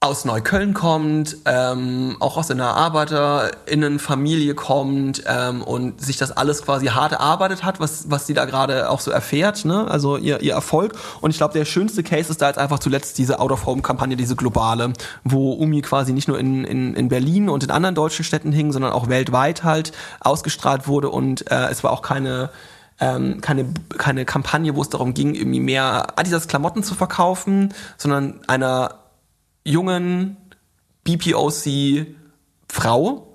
aus Neukölln kommt, ähm, auch aus einer Arbeiterinnenfamilie kommt ähm, und sich das alles quasi hart erarbeitet hat, was, was sie da gerade auch so erfährt, ne? also ihr, ihr Erfolg. Und ich glaube, der schönste Case ist da jetzt einfach zuletzt diese Out-of-Home-Kampagne, diese globale, wo Umi quasi nicht nur in, in, in Berlin und in anderen deutschen Städten hing, sondern auch weltweit halt ausgestrahlt wurde und äh, es war auch keine ähm, keine, keine Kampagne, wo es darum ging, irgendwie mehr Adidas Klamotten zu verkaufen, sondern einer jungen BPOC Frau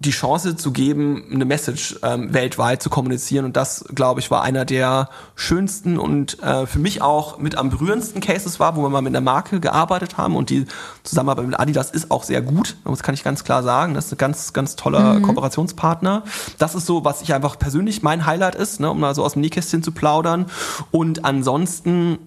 die Chance zu geben, eine Message ähm, weltweit zu kommunizieren. Und das, glaube ich, war einer der schönsten und äh, für mich auch mit am berührendsten Cases war, wo wir mal mit einer Marke gearbeitet haben. Und die Zusammenarbeit mit Adidas ist auch sehr gut. Das kann ich ganz klar sagen. Das ist ein ganz, ganz toller mhm. Kooperationspartner. Das ist so, was ich einfach persönlich mein Highlight ist, ne, um mal so aus dem Nähkästchen zu plaudern. Und ansonsten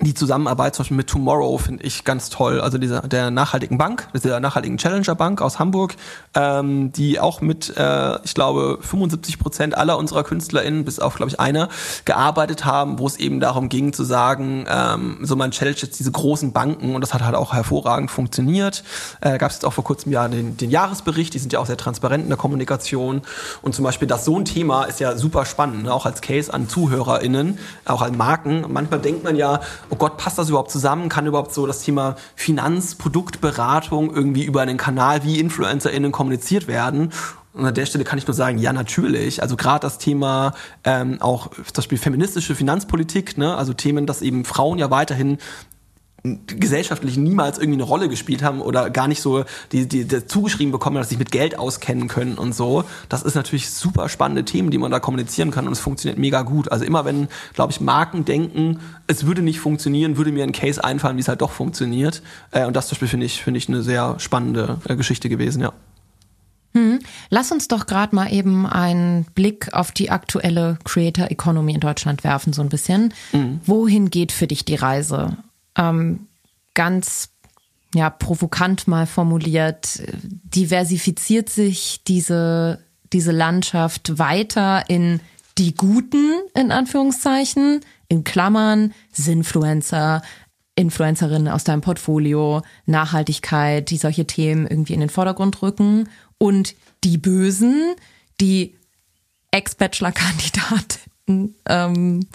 die Zusammenarbeit zum Beispiel mit Tomorrow finde ich ganz toll. Also dieser der nachhaltigen Bank, der nachhaltigen Challenger Bank aus Hamburg, ähm, die auch mit, äh, ich glaube, 75 Prozent aller unserer KünstlerInnen, bis auf, glaube ich, einer, gearbeitet haben, wo es eben darum ging zu sagen, ähm, so man challenge jetzt diese großen Banken und das hat halt auch hervorragend funktioniert. Äh, Gab es jetzt auch vor kurzem ja den, den Jahresbericht, die sind ja auch sehr transparent in der Kommunikation und zum Beispiel das so ein Thema ist ja super spannend, ne? auch als Case an ZuhörerInnen, auch an Marken. Manchmal denkt man ja, oh Gott, passt das überhaupt zusammen? Kann überhaupt so das Thema Finanzproduktberatung irgendwie über einen Kanal wie InfluencerInnen kommuniziert werden? Und an der Stelle kann ich nur sagen, ja, natürlich. Also gerade das Thema ähm, auch zum Beispiel feministische Finanzpolitik, ne? also Themen, dass eben Frauen ja weiterhin gesellschaftlich niemals irgendwie eine Rolle gespielt haben oder gar nicht so die, die, die zugeschrieben bekommen, dass sie sich mit Geld auskennen können und so. Das ist natürlich super spannende Themen, die man da kommunizieren kann und es funktioniert mega gut. Also immer wenn, glaube ich, Marken denken, es würde nicht funktionieren, würde mir ein Case einfallen, wie es halt doch funktioniert. Äh, und das zum Beispiel finde ich, finde ich eine sehr spannende äh, Geschichte gewesen, ja. Hm. Lass uns doch gerade mal eben einen Blick auf die aktuelle Creator Economy in Deutschland werfen, so ein bisschen. Mhm. Wohin geht für dich die Reise? Ähm, ganz ja, provokant mal formuliert, diversifiziert sich diese, diese Landschaft weiter in die Guten, in Anführungszeichen, in Klammern, Sinfluencer, Influencerinnen aus deinem Portfolio, Nachhaltigkeit, die solche Themen irgendwie in den Vordergrund rücken und die Bösen, die Ex-Bachelor-Kandidat ähm,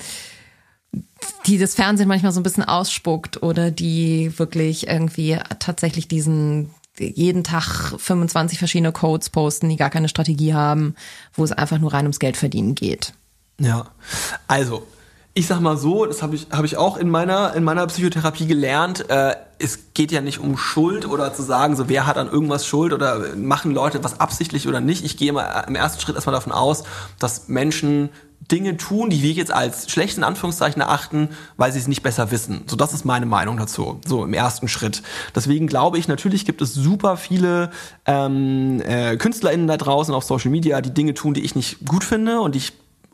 die das Fernsehen manchmal so ein bisschen ausspuckt oder die wirklich irgendwie tatsächlich diesen jeden Tag 25 verschiedene Codes posten, die gar keine Strategie haben, wo es einfach nur rein ums Geld verdienen geht. Ja, also ich sag mal so, das habe ich, hab ich auch in meiner, in meiner Psychotherapie gelernt, äh, es geht ja nicht um Schuld oder zu sagen, so wer hat an irgendwas Schuld oder machen Leute was absichtlich oder nicht. Ich gehe mal im ersten Schritt erstmal davon aus, dass Menschen Dinge tun, die wir jetzt als schlecht in Anführungszeichen erachten, weil sie es nicht besser wissen. So, das ist meine Meinung dazu, so im ersten Schritt. Deswegen glaube ich, natürlich gibt es super viele ähm, äh, KünstlerInnen da draußen auf Social Media, die Dinge tun, die ich nicht gut finde und ich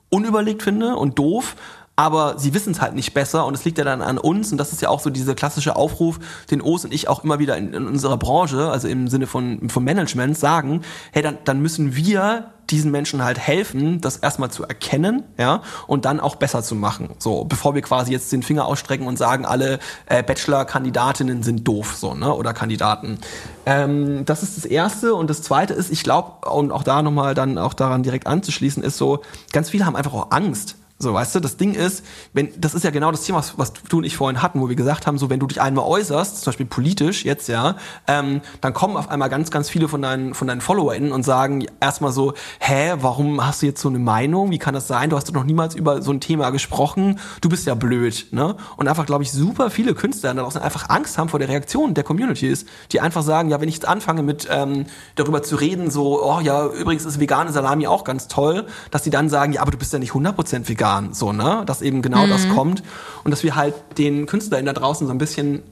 unüberlegt finde und doof aber sie wissen es halt nicht besser und es liegt ja dann an uns und das ist ja auch so dieser klassische Aufruf, den Os und ich auch immer wieder in, in unserer Branche, also im Sinne von, von Management sagen, hey, dann, dann müssen wir diesen Menschen halt helfen, das erstmal zu erkennen, ja, und dann auch besser zu machen. So, bevor wir quasi jetzt den Finger ausstrecken und sagen, alle äh, Bachelor-Kandidatinnen sind doof, so, ne, oder Kandidaten. Ähm, das ist das Erste. Und das Zweite ist, ich glaube, und auch da nochmal dann auch daran direkt anzuschließen, ist so, ganz viele haben einfach auch Angst so, weißt du, das Ding ist, wenn, das ist ja genau das Thema, was, was du und ich vorhin hatten, wo wir gesagt haben, so, wenn du dich einmal äußerst, zum Beispiel politisch jetzt, ja, ähm, dann kommen auf einmal ganz, ganz viele von deinen, von deinen FollowerInnen und sagen erstmal so, hä, warum hast du jetzt so eine Meinung? Wie kann das sein? Du hast doch noch niemals über so ein Thema gesprochen. Du bist ja blöd, ne? Und einfach, glaube ich, super viele Künstler da draußen einfach Angst haben vor der Reaktion der Community ist, die einfach sagen, ja, wenn ich jetzt anfange mit, ähm, darüber zu reden, so, oh ja, übrigens ist vegane Salami auch ganz toll, dass die dann sagen, ja, aber du bist ja nicht 100% vegan Jahren so, ne? Dass eben genau mhm. das kommt und dass wir halt den KünstlerInnen da draußen so ein bisschen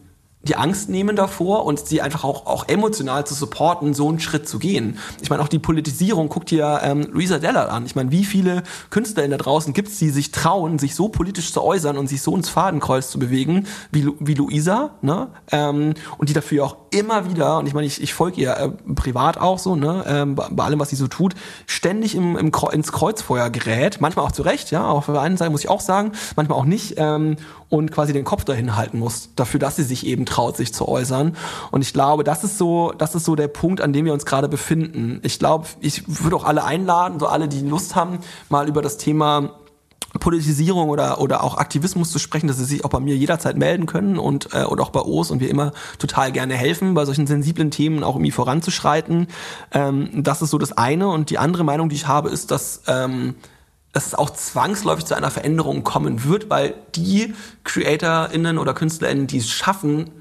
die Angst nehmen davor und sie einfach auch, auch emotional zu supporten, so einen Schritt zu gehen. Ich meine, auch die Politisierung, guckt hier ähm, Luisa Dellert an. Ich meine, wie viele Künstler da draußen gibt es, die sich trauen, sich so politisch zu äußern und sich so ins Fadenkreuz zu bewegen, wie, wie Luisa, ne? Ähm, und die dafür auch immer wieder, und ich meine, ich, ich folge ihr äh, privat auch so, ne, ähm, bei, allem, was sie so tut, ständig im, im, ins Kreuzfeuer gerät, manchmal auch zu Recht, ja, auf der einen Seite muss ich auch sagen, manchmal auch nicht, ähm, und quasi den Kopf dahin halten muss, dafür, dass sie sich eben traut, sich zu äußern. Und ich glaube, das ist so, das ist so der Punkt, an dem wir uns gerade befinden. Ich glaube, ich würde auch alle einladen, so alle, die Lust haben, mal über das Thema Politisierung oder, oder auch Aktivismus zu sprechen, dass sie sich auch bei mir jederzeit melden können und, äh, und auch bei OS und wir immer total gerne helfen, bei solchen sensiblen Themen auch irgendwie voranzuschreiten. Ähm, das ist so das eine. Und die andere Meinung, die ich habe, ist, dass ähm, dass es auch zwangsläufig zu einer Veränderung kommen wird, weil die CreatorInnen oder KünstlerInnen, die es schaffen,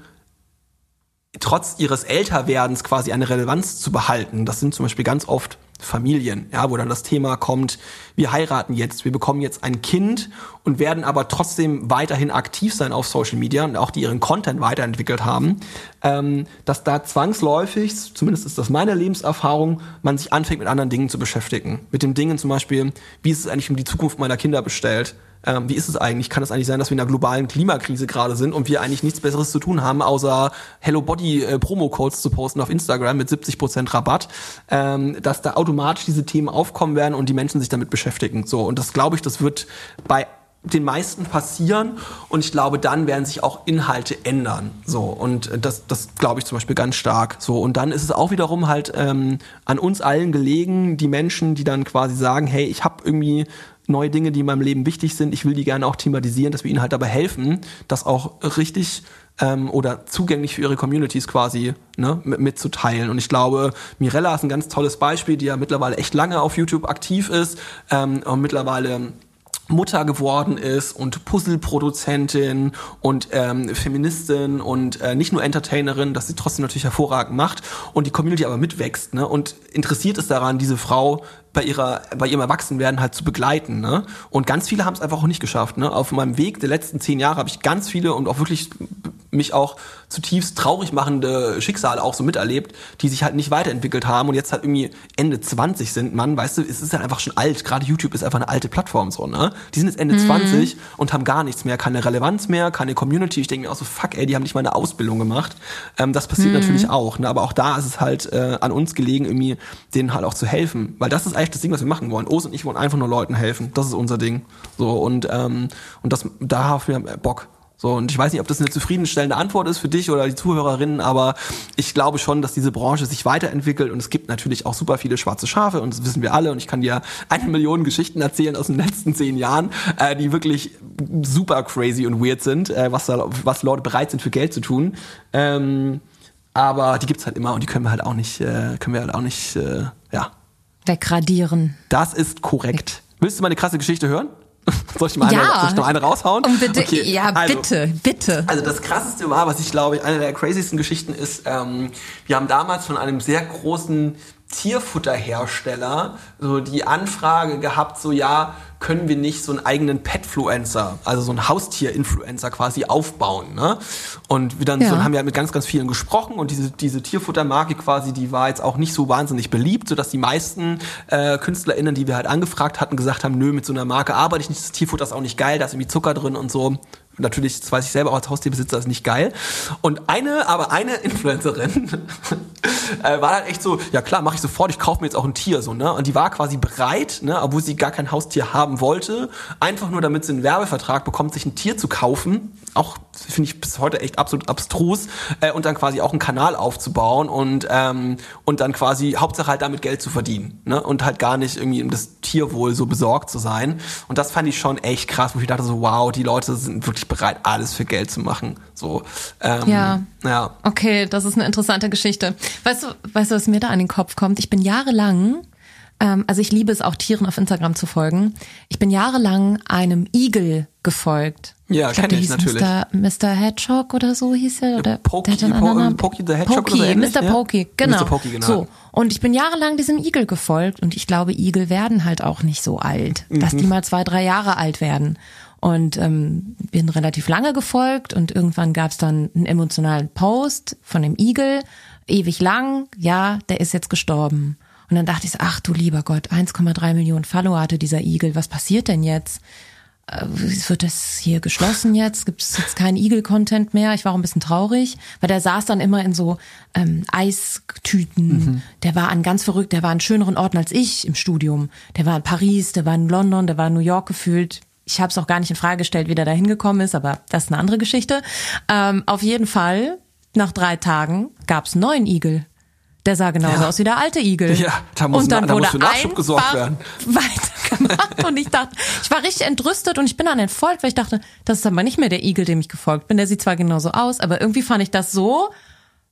trotz ihres Älterwerdens quasi eine Relevanz zu behalten, das sind zum Beispiel ganz oft Familien, ja, wo dann das Thema kommt, wir heiraten jetzt, wir bekommen jetzt ein Kind und werden aber trotzdem weiterhin aktiv sein auf Social Media und auch die ihren Content weiterentwickelt haben, ähm, dass da zwangsläufig, zumindest ist das meine Lebenserfahrung, man sich anfängt mit anderen Dingen zu beschäftigen. Mit den Dingen zum Beispiel, wie ist es eigentlich um die Zukunft meiner Kinder bestellt? ähm, wie ist es eigentlich? Kann es eigentlich sein, dass wir in einer globalen Klimakrise gerade sind und wir eigentlich nichts Besseres zu tun haben, außer Hello Body äh, Promo-Codes zu posten auf Instagram mit 70% Rabatt, ähm, dass da automatisch diese Themen aufkommen werden und die Menschen sich damit beschäftigen. So, und das glaube ich, das wird bei den meisten passieren und ich glaube, dann werden sich auch Inhalte ändern. So und das, das glaube ich zum Beispiel ganz stark. So und dann ist es auch wiederum halt ähm, an uns allen gelegen, die Menschen, die dann quasi sagen, hey, ich habe irgendwie neue Dinge, die in meinem Leben wichtig sind. Ich will die gerne auch thematisieren, dass wir ihnen halt dabei helfen, das auch richtig ähm, oder zugänglich für ihre Communities quasi ne, mitzuteilen. Und ich glaube, Mirella ist ein ganz tolles Beispiel, die ja mittlerweile echt lange auf YouTube aktiv ist ähm, und mittlerweile Mutter geworden ist und Puzzle-Produzentin und ähm, Feministin und äh, nicht nur Entertainerin, dass sie trotzdem natürlich hervorragend macht und die Community aber mitwächst ne? und interessiert ist daran, diese Frau bei ihrer bei ihrem Erwachsenwerden halt zu begleiten ne? und ganz viele haben es einfach auch nicht geschafft ne? auf meinem Weg der letzten zehn Jahre habe ich ganz viele und auch wirklich mich auch zutiefst traurig machende Schicksale auch so miterlebt, die sich halt nicht weiterentwickelt haben und jetzt halt irgendwie Ende 20 sind, Mann, weißt du, es ist halt einfach schon alt. Gerade YouTube ist einfach eine alte Plattform so, ne? Die sind jetzt Ende mhm. 20 und haben gar nichts mehr, keine Relevanz mehr, keine Community. Ich denke mir auch so, fuck, ey, die haben nicht mal eine Ausbildung gemacht. Ähm, das passiert mhm. natürlich auch, ne? Aber auch da ist es halt äh, an uns gelegen, irgendwie denen halt auch zu helfen. Weil das ist eigentlich das Ding, was wir machen wollen. Os und ich wollen einfach nur Leuten helfen. Das ist unser Ding. So, und, ähm, und das, da haben wir Bock. So, und ich weiß nicht, ob das eine zufriedenstellende Antwort ist für dich oder die Zuhörerinnen, aber ich glaube schon, dass diese Branche sich weiterentwickelt und es gibt natürlich auch super viele schwarze Schafe und das wissen wir alle und ich kann dir eine Million Geschichten erzählen aus den letzten zehn Jahren, äh, die wirklich super crazy und weird sind, äh, was, da, was Leute bereit sind für Geld zu tun. Ähm, aber die gibt's halt immer und die können wir halt auch nicht, äh, können wir halt auch nicht, äh, ja. Wegradieren. Das ist korrekt. Willst du mal eine krasse Geschichte hören? Soll ich mal eine, Ja. soll ich noch eine raushauen? Und bitte, Okay, ja, also- bitte, bitte. also das krasseste war, was ich glaube, eine der craziesten Geschichten ist, ähm, wir haben damals von einem sehr großen Tierfutterhersteller so die Anfrage gehabt, so ja, können wir nicht so einen eigenen Petfluencer, also so einen Haustier-Influencer quasi aufbauen, ne? Und wir dann Ja. so, haben wir halt mit ganz, ganz vielen gesprochen und diese, diese Tierfuttermarke quasi, die war jetzt auch nicht so wahnsinnig beliebt, sodass die meisten äh, KünstlerInnen, die wir halt angefragt hatten, gesagt haben, nö, mit so einer Marke arbeite ich nicht, das Tierfutter ist auch nicht geil, da ist irgendwie Zucker drin und so. Natürlich, das weiß ich selber auch als Haustierbesitzer, ist nicht geil. Und eine, aber eine Influencerin äh, war dann echt so, ja klar, mache ich sofort, ich kaufe mir jetzt auch ein Tier so, ne? Und die war quasi bereit, ne, obwohl sie gar kein Haustier haben wollte, einfach nur damit sie einen Werbevertrag bekommt, sich ein Tier zu kaufen. Auch finde ich bis heute echt absolut abstrus äh, und dann quasi auch einen Kanal aufzubauen und ähm, und dann quasi Hauptsache halt damit Geld zu verdienen, ne? Und halt gar nicht irgendwie um das Tierwohl so besorgt zu sein. Und das fand ich schon echt krass, wo ich dachte so, wow, die Leute sind wirklich bereit, alles für Geld zu machen. So, ähm, Ja. ja. Okay, das ist eine interessante Geschichte. Weißt du, weißt du, was mir da an den Kopf kommt? Ich bin jahrelang, ähm, also ich liebe es auch Tieren auf Instagram zu folgen. Ich bin jahrelang einem Igel gefolgt. Ja, ich glaub, kenn ich hieß natürlich. Mr. Mr. Hedgehog oder so hieß er. Oder Pokey- der hatte einen anderen Namen. Pokey the Hedgehog Pokey, oder so ähnlich, Mr. ja? Pokey, genau. Mr. Pokey, genau. So. Und ich bin jahrelang diesem Igel gefolgt und ich glaube, Igel werden halt auch nicht so alt, dass die mal zwei, drei Jahre alt werden. Und ähm, bin relativ lange gefolgt und irgendwann gab es dann einen emotionalen Post von dem Igel, ewig lang, ja, der ist jetzt gestorben. Und dann dachte ich so, ach du lieber Gott, 1,3 Millionen Follower hatte dieser Igel, was passiert denn jetzt? Äh, Wird das hier geschlossen jetzt? Gibt es jetzt keinen Igel-Content mehr? Ich war auch ein bisschen traurig, weil der saß dann immer in so ähm, Eistüten. Der war an ganz verrückt, der war an schöneren Orten als ich im Studium. Der war in Paris, der war in London, der war in New York gefühlt. Ich habe es auch gar nicht in Frage gestellt, wie der da hingekommen ist, aber das ist eine andere Geschichte. Ähm, auf jeden Fall, nach drei Tagen gab es einen neuen Igel. Der sah genauso Ja. aus wie der alte Igel. Ja, da muss und dann na- da wurde muss für Nachschub gesorgt werden. weitergemacht und ich dachte, ich war richtig entrüstet und ich bin dann entfolgt, weil ich dachte, das ist aber nicht mehr der Igel, dem ich gefolgt bin. Der sieht zwar genauso aus, aber irgendwie fand ich das so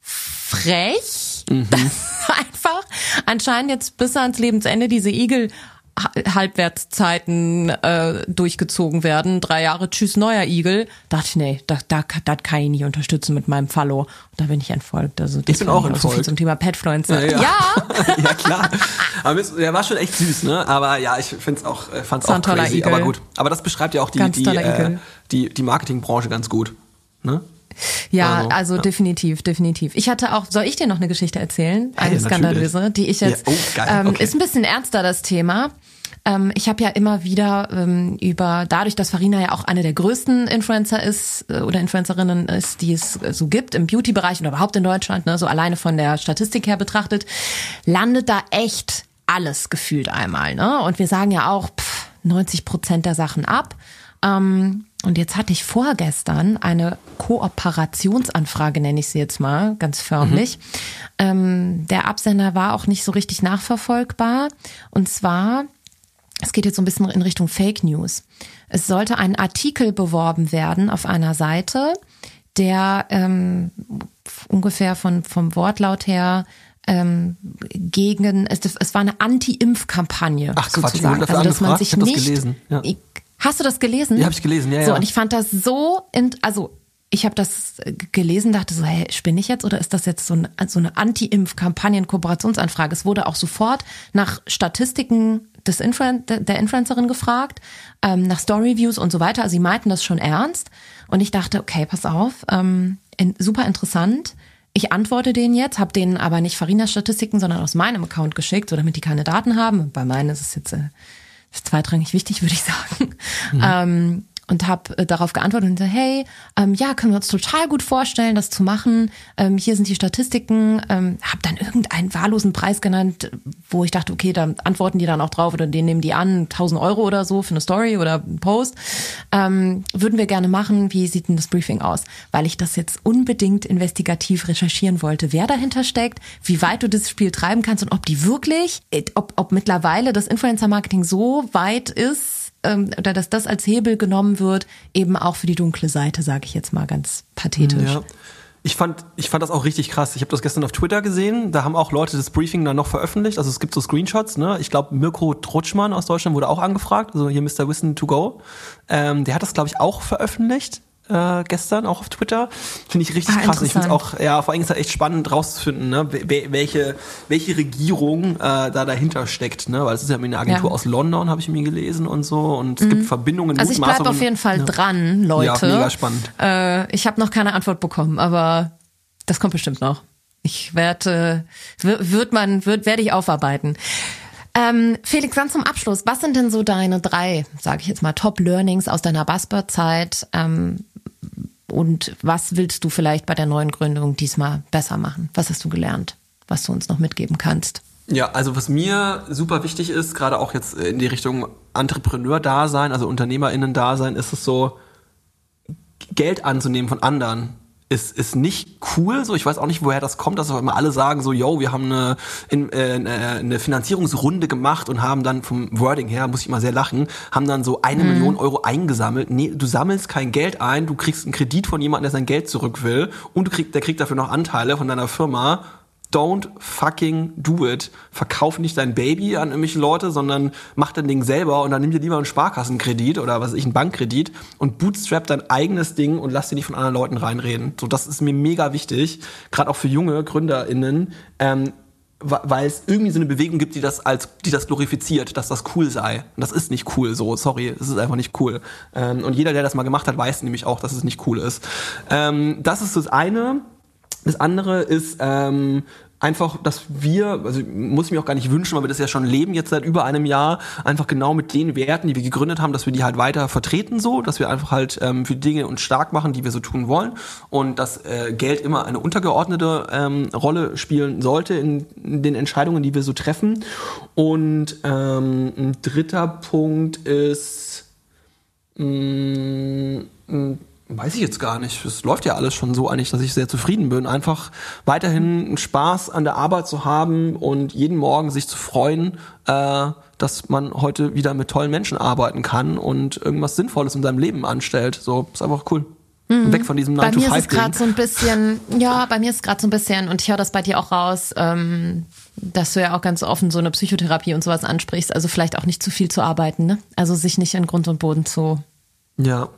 frech, Mhm. dass einfach anscheinend jetzt bis ans Lebensende diese Igel Halbwertszeiten äh, durchgezogen werden. Drei Jahre, tschüss, neuer Igel. Dachte ich, nee, das da, da kann ich nicht unterstützen mit meinem Follow. Und da bin ich entfolgt. Also das Ich bin auch so viel entfolgt. zum Thema Petfluencer. Ja, ja. ja. klar. Aber der war schon echt süß, ne? Aber ja, ich find's auch, äh, fand's auch crazy. Igel. Aber gut. Aber das beschreibt ja auch die, die, äh, die, die Marketingbranche ganz gut. Ne? Ja, Also, also, definitiv, definitiv. Ich hatte auch, soll ich dir noch eine Geschichte erzählen? Eine Hey, skandalöse, natürlich. die ich jetzt, Ja, oh, geil, ähm, okay. ist ein bisschen ernster das Thema. Ähm, ich habe ja immer wieder ähm, über, dadurch, dass Farina ja auch eine der größten Influencer ist äh, oder Influencerinnen ist, die es äh, so gibt im Beauty-Bereich und überhaupt in Deutschland, ne, so alleine von der Statistik her betrachtet, landet da echt alles gefühlt einmal. Ne? Und wir sagen ja auch pff, 90 Prozent der Sachen ab. Ähm, und jetzt hatte ich vorgestern eine Kooperationsanfrage, nenne ich sie jetzt mal, ganz förmlich. Ähm, der Absender war auch nicht so richtig nachverfolgbar. Und zwar, es geht jetzt so ein bisschen in Richtung Fake News. Es sollte ein Artikel beworben werden auf einer Seite, der ähm, ungefähr von, vom Wortlaut her ähm, gegen, es, es war eine Anti-Impf-Kampagne Ach, Quatsch, sozusagen. dafür also, dass man sich Ich hab das nicht, gelesen, ja. Hast du das gelesen? Ja, hab ich gelesen, ja, So, ja. und ich fand das so, in, also ich habe das äh, gelesen, dachte so, hey, spinne ich jetzt oder ist das jetzt so, ein, so eine Anti-Impf-Kampagnen-Kooperationsanfrage? Es wurde auch sofort nach Statistiken des Influen der Influencerin gefragt, ähm, nach Story-Views und so weiter. Also sie meinten das schon ernst. Und ich dachte, okay, pass auf, ähm, in, super interessant. Ich antworte denen jetzt, habe denen aber nicht Farinas Statistiken, sondern aus meinem Account geschickt, so damit die keine Daten haben. Bei meinen ist es jetzt äh, ist zweitrangig wichtig, würde ich sagen. Ähm, und habe äh, darauf geantwortet und so, hey, ähm, ja, können wir uns total gut vorstellen, das zu machen. Ähm, hier sind die Statistiken. Ähm, habe dann irgendeinen wahllosen Preis genannt, wo ich dachte, okay, da antworten die dann auch drauf oder den nehmen die an, 1000 Euro oder so für eine Story oder einen Post. Ähm, würden wir gerne machen. Wie sieht denn das Briefing aus? Weil ich das jetzt unbedingt investigativ recherchieren wollte, wer dahinter steckt, wie weit du das Spiel treiben kannst und ob die wirklich, ob, ob mittlerweile das Influencer-Marketing so weit ist, ähm, oder dass das als Hebel genommen wird, eben auch für die dunkle Seite, sage ich jetzt mal ganz pathetisch. Ja. Ich fand, ich fand das auch richtig krass. Ich habe das gestern auf Twitter gesehen. Da haben auch Leute das Briefing dann noch veröffentlicht. Also es gibt so Screenshots. Ne? Ich glaube, Mirko Trutschmann aus Deutschland wurde auch angefragt. Also hier Mr. Wissen to go. Ähm, der hat das, glaube ich, auch veröffentlicht äh, gestern, auch auf Twitter. Finde ich richtig ah, krass. Ich finde auch, ja, vor allem ist es echt spannend rauszufinden, ne, welche, welche Regierung äh, da dahinter steckt, ne? Weil es ist ja eine Agentur ja. aus London, habe ich mir gelesen und so. Und es mhm. gibt Verbindungen. Also ich bleibe auf jeden Fall ja. dran, Leute. Ja, mega spannend. Äh, ich habe noch keine Antwort bekommen, aber das kommt bestimmt noch. Ich werde, wird man, wird, werde ich aufarbeiten. Ähm, Felix, dann zum Abschluss. Was sind denn so deine drei, sage ich jetzt mal, Top-Learnings aus deiner Buzzword-Zeit? Ähm, und was willst du vielleicht bei der neuen Gründung diesmal besser machen? Was hast du gelernt, was du uns noch mitgeben kannst? Ja, also was mir super wichtig ist, gerade auch jetzt in die Richtung Entrepreneur-Dasein, also UnternehmerInnen-Dasein, ist es so, Geld anzunehmen von anderen ist, ist nicht cool. So, ich weiß auch nicht, woher das kommt, dass auch immer alle sagen so, yo, wir haben eine, in, äh, eine Finanzierungsrunde gemacht und haben dann vom Wording her, muss ich immer sehr lachen, haben dann so eine mhm. Million Euro eingesammelt. Nee, du sammelst kein Geld ein, du kriegst einen Kredit von jemandem, der sein Geld zurück will und du kriegst, der kriegt dafür noch Anteile von deiner Firma don't fucking do it. Verkauf nicht dein Baby an irgendwelche Leute, sondern mach dein Ding selber und dann nimm dir lieber einen Sparkassenkredit oder was weiß ich, einen Bankkredit und bootstrap dein eigenes Ding und lass dir nicht von anderen Leuten reinreden. So, das ist mir mega wichtig, gerade auch für junge GründerInnen, ähm, weil es irgendwie so eine Bewegung gibt, die das als, die das glorifiziert, dass das cool sei. Und das ist nicht cool so, sorry, es ist einfach nicht cool. Ähm, und jeder, der das mal gemacht hat, weiß nämlich auch, dass es nicht cool ist. Ähm, das ist das eine. Das andere ist ähm, einfach, dass wir, also muss ich mir auch gar nicht wünschen, weil wir das ja schon leben jetzt seit über einem Jahr, einfach genau mit den Werten, die wir gegründet haben, dass wir die halt weiter vertreten so, dass wir einfach halt ähm, für Dinge uns stark machen, die wir so tun wollen und dass äh, Geld immer eine untergeordnete ähm, Rolle spielen sollte in, in den Entscheidungen, die wir so treffen. Und ähm, ein dritter Punkt ist mh, mm, mh, Weiß ich jetzt gar nicht. Es läuft ja alles schon so eigentlich, dass ich sehr zufrieden bin. Einfach weiterhin Spaß an der Arbeit zu haben und jeden Morgen sich zu freuen, äh, dass man heute wieder mit tollen Menschen arbeiten kann und irgendwas Sinnvolles in seinem Leben anstellt. So, ist einfach cool. Mhm. Weg von diesem 9 Bei mir ist es gerade so ein bisschen, ja, bei mir ist es gerade so ein bisschen, und ich höre das bei dir auch raus, ähm, dass du ja auch ganz offen so eine Psychotherapie und sowas ansprichst. Also vielleicht auch nicht zu viel zu arbeiten, ne? Also sich nicht in Grund und Boden zu ja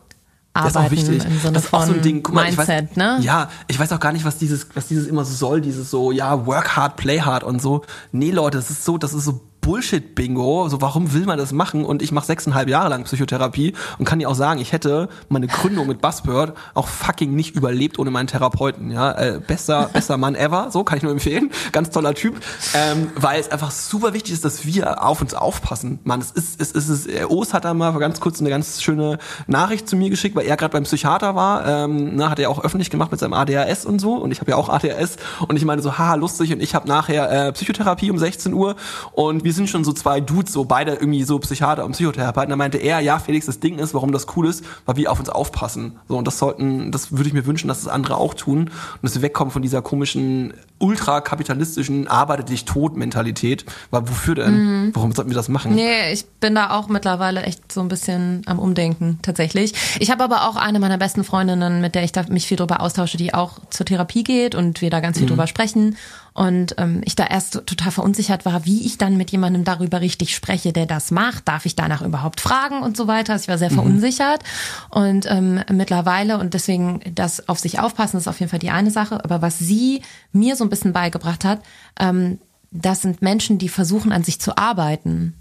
arbeiten das ist auch wichtig. im Sinne das ist auch so ein Ding. Guck mal, Mindset, ich weiß, ne? Ja, ich weiß auch gar nicht, was dieses, was dieses immer so soll, dieses so, ja, work hard, play hard und so. Nee, Leute, das ist so, das ist so Bullshit-Bingo. So, warum will man das machen? Und ich mache sechseinhalb Jahre lang Psychotherapie und kann dir auch sagen, ich hätte meine Gründung mit Buzzword auch fucking nicht überlebt ohne meinen Therapeuten. Ja, äh, besser, besser Mann ever. So kann ich nur empfehlen. Ganz toller Typ, ähm, weil es einfach super wichtig ist, dass wir auf uns aufpassen. Man, es ist, es ist, es ist. Os hat da mal ganz kurz eine ganz schöne Nachricht zu mir geschickt, weil er gerade beim Psychiater war. Ähm, ne, hat er auch öffentlich gemacht mit seinem ADHS und so. Und ich habe ja auch ADHS. Und ich meine so, haha, lustig. Und ich habe nachher äh, Psychotherapie um 16 Uhr und wir sind schon so zwei Dudes, so beide irgendwie so Psychiater und Psychotherapeuten. Da meinte er, ja, Felix, das Ding ist, warum das cool ist, weil wir auf uns aufpassen. So, und das sollten, das würde ich mir wünschen, dass das andere auch tun. Und dass wir wegkommen von dieser komischen, ultrakapitalistischen Arbeite dich tot Mentalität. Weil wofür denn? Mhm. Warum sollten wir das machen? Nee, ich bin da auch mittlerweile echt so ein bisschen am Umdenken, tatsächlich. Ich habe aber auch eine meiner besten Freundinnen, mit der ich mich viel drüber austausche, die auch zur Therapie geht und wir da ganz viel mhm. drüber sprechen. Und ähm, ich da erst total verunsichert war, wie ich dann mit jemandem darüber richtig spreche, der das macht. Darf ich danach überhaupt fragen und so weiter? Also ich war sehr mhm. verunsichert. Und ähm, mittlerweile, und deswegen das auf sich aufpassen, ist auf jeden Fall die eine Sache. Aber was sie mir so ein bisschen beigebracht hat, ähm, das sind Menschen, die versuchen, an sich zu arbeiten.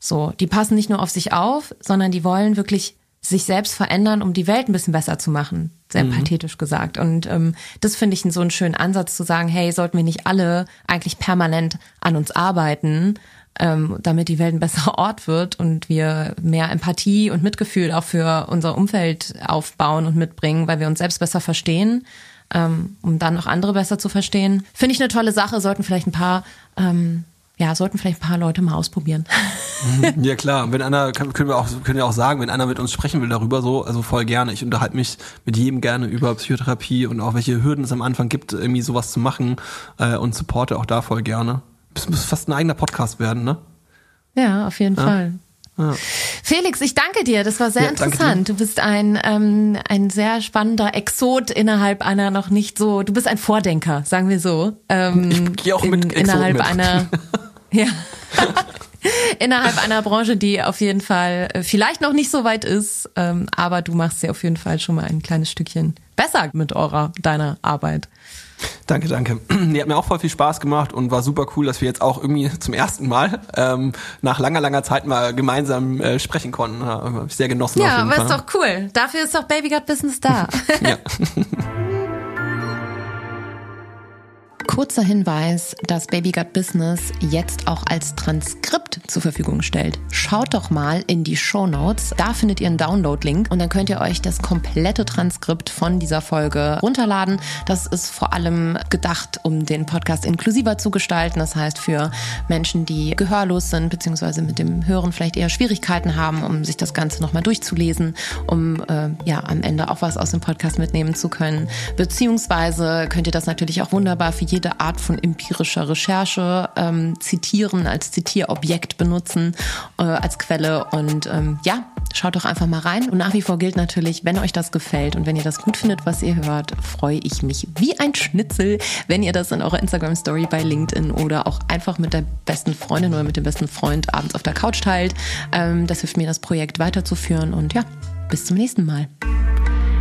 So, die passen nicht nur auf sich auf, sondern die wollen wirklich sich selbst verändern, um die Welt ein bisschen besser zu machen. Sehr mhm. pathetisch gesagt. Und ähm, das finde ich so einen schönen Ansatz zu sagen, hey, sollten wir nicht alle eigentlich permanent an uns arbeiten, ähm, damit die Welt ein besserer Ort wird und wir mehr Empathie und Mitgefühl auch für unser Umfeld aufbauen und mitbringen, weil wir uns selbst besser verstehen, ähm, um dann auch andere besser zu verstehen. Finde ich eine tolle Sache, sollten vielleicht ein paar ähm, ja, sollten vielleicht ein paar Leute mal ausprobieren. Mhm. ja klar, wenn einer können wir auch können wir auch sagen, wenn einer mit uns sprechen will darüber so, also voll gerne. Ich unterhalte mich mit jedem gerne über Psychotherapie und auch welche Hürden es am Anfang gibt, irgendwie sowas zu machen äh, und supporte auch da voll gerne. Das muss fast ein eigener Podcast werden, ne? Ja, auf jeden ja. Fall. Ja. Felix, ich danke dir. Das war sehr ja, interessant. Du bist ein, ähm, ein sehr spannender Exot innerhalb einer noch nicht so. Du bist ein Vordenker, sagen wir so. Ähm, ich gehe auch mit in, innerhalb mit. einer. Ja. Innerhalb einer Branche, die auf jeden Fall äh, vielleicht noch nicht so weit ist, ähm, aber du machst sie auf jeden Fall schon mal ein kleines Stückchen besser mit eurer, deiner Arbeit. Danke, danke. Die hat mir auch voll viel Spaß gemacht und war super cool, dass wir jetzt auch irgendwie zum ersten Mal ähm, nach langer, langer Zeit mal gemeinsam äh, sprechen konnten. Habe ich sehr genossen. Ja, aber Fall. ist doch cool. Dafür ist doch Baby Got Business da. ja. Kurzer Hinweis, dass Baby Got Business jetzt auch als Transkript zur Verfügung stellt. Schaut doch mal in die Show Notes. Da findet ihr einen Download-Link und dann könnt ihr euch das komplette Transkript von dieser Folge runterladen. Das ist vor allem gedacht, um den Podcast inklusiver zu gestalten. Das heißt, für Menschen, die gehörlos sind, beziehungsweise mit dem Hören vielleicht eher Schwierigkeiten haben, um sich das Ganze nochmal durchzulesen, um äh, ja am Ende auch was aus dem Podcast mitnehmen zu können. Beziehungsweise könnt ihr das natürlich auch wunderbar für jeden jede Art von empirischer Recherche ähm, zitieren, als Zitierobjekt benutzen, äh, als Quelle. Und ähm, ja, schaut doch einfach mal rein. Und nach wie vor gilt natürlich, wenn euch das gefällt und wenn ihr das gut findet, was ihr hört, freue ich mich wie ein Schnitzel, wenn ihr das in eurer Instagram-Story bei LinkedIn oder auch einfach mit der besten Freundin oder mit dem besten Freund abends auf der Couch teilt. Ähm, das hilft mir, das Projekt weiterzuführen. Und ja, bis zum nächsten Mal.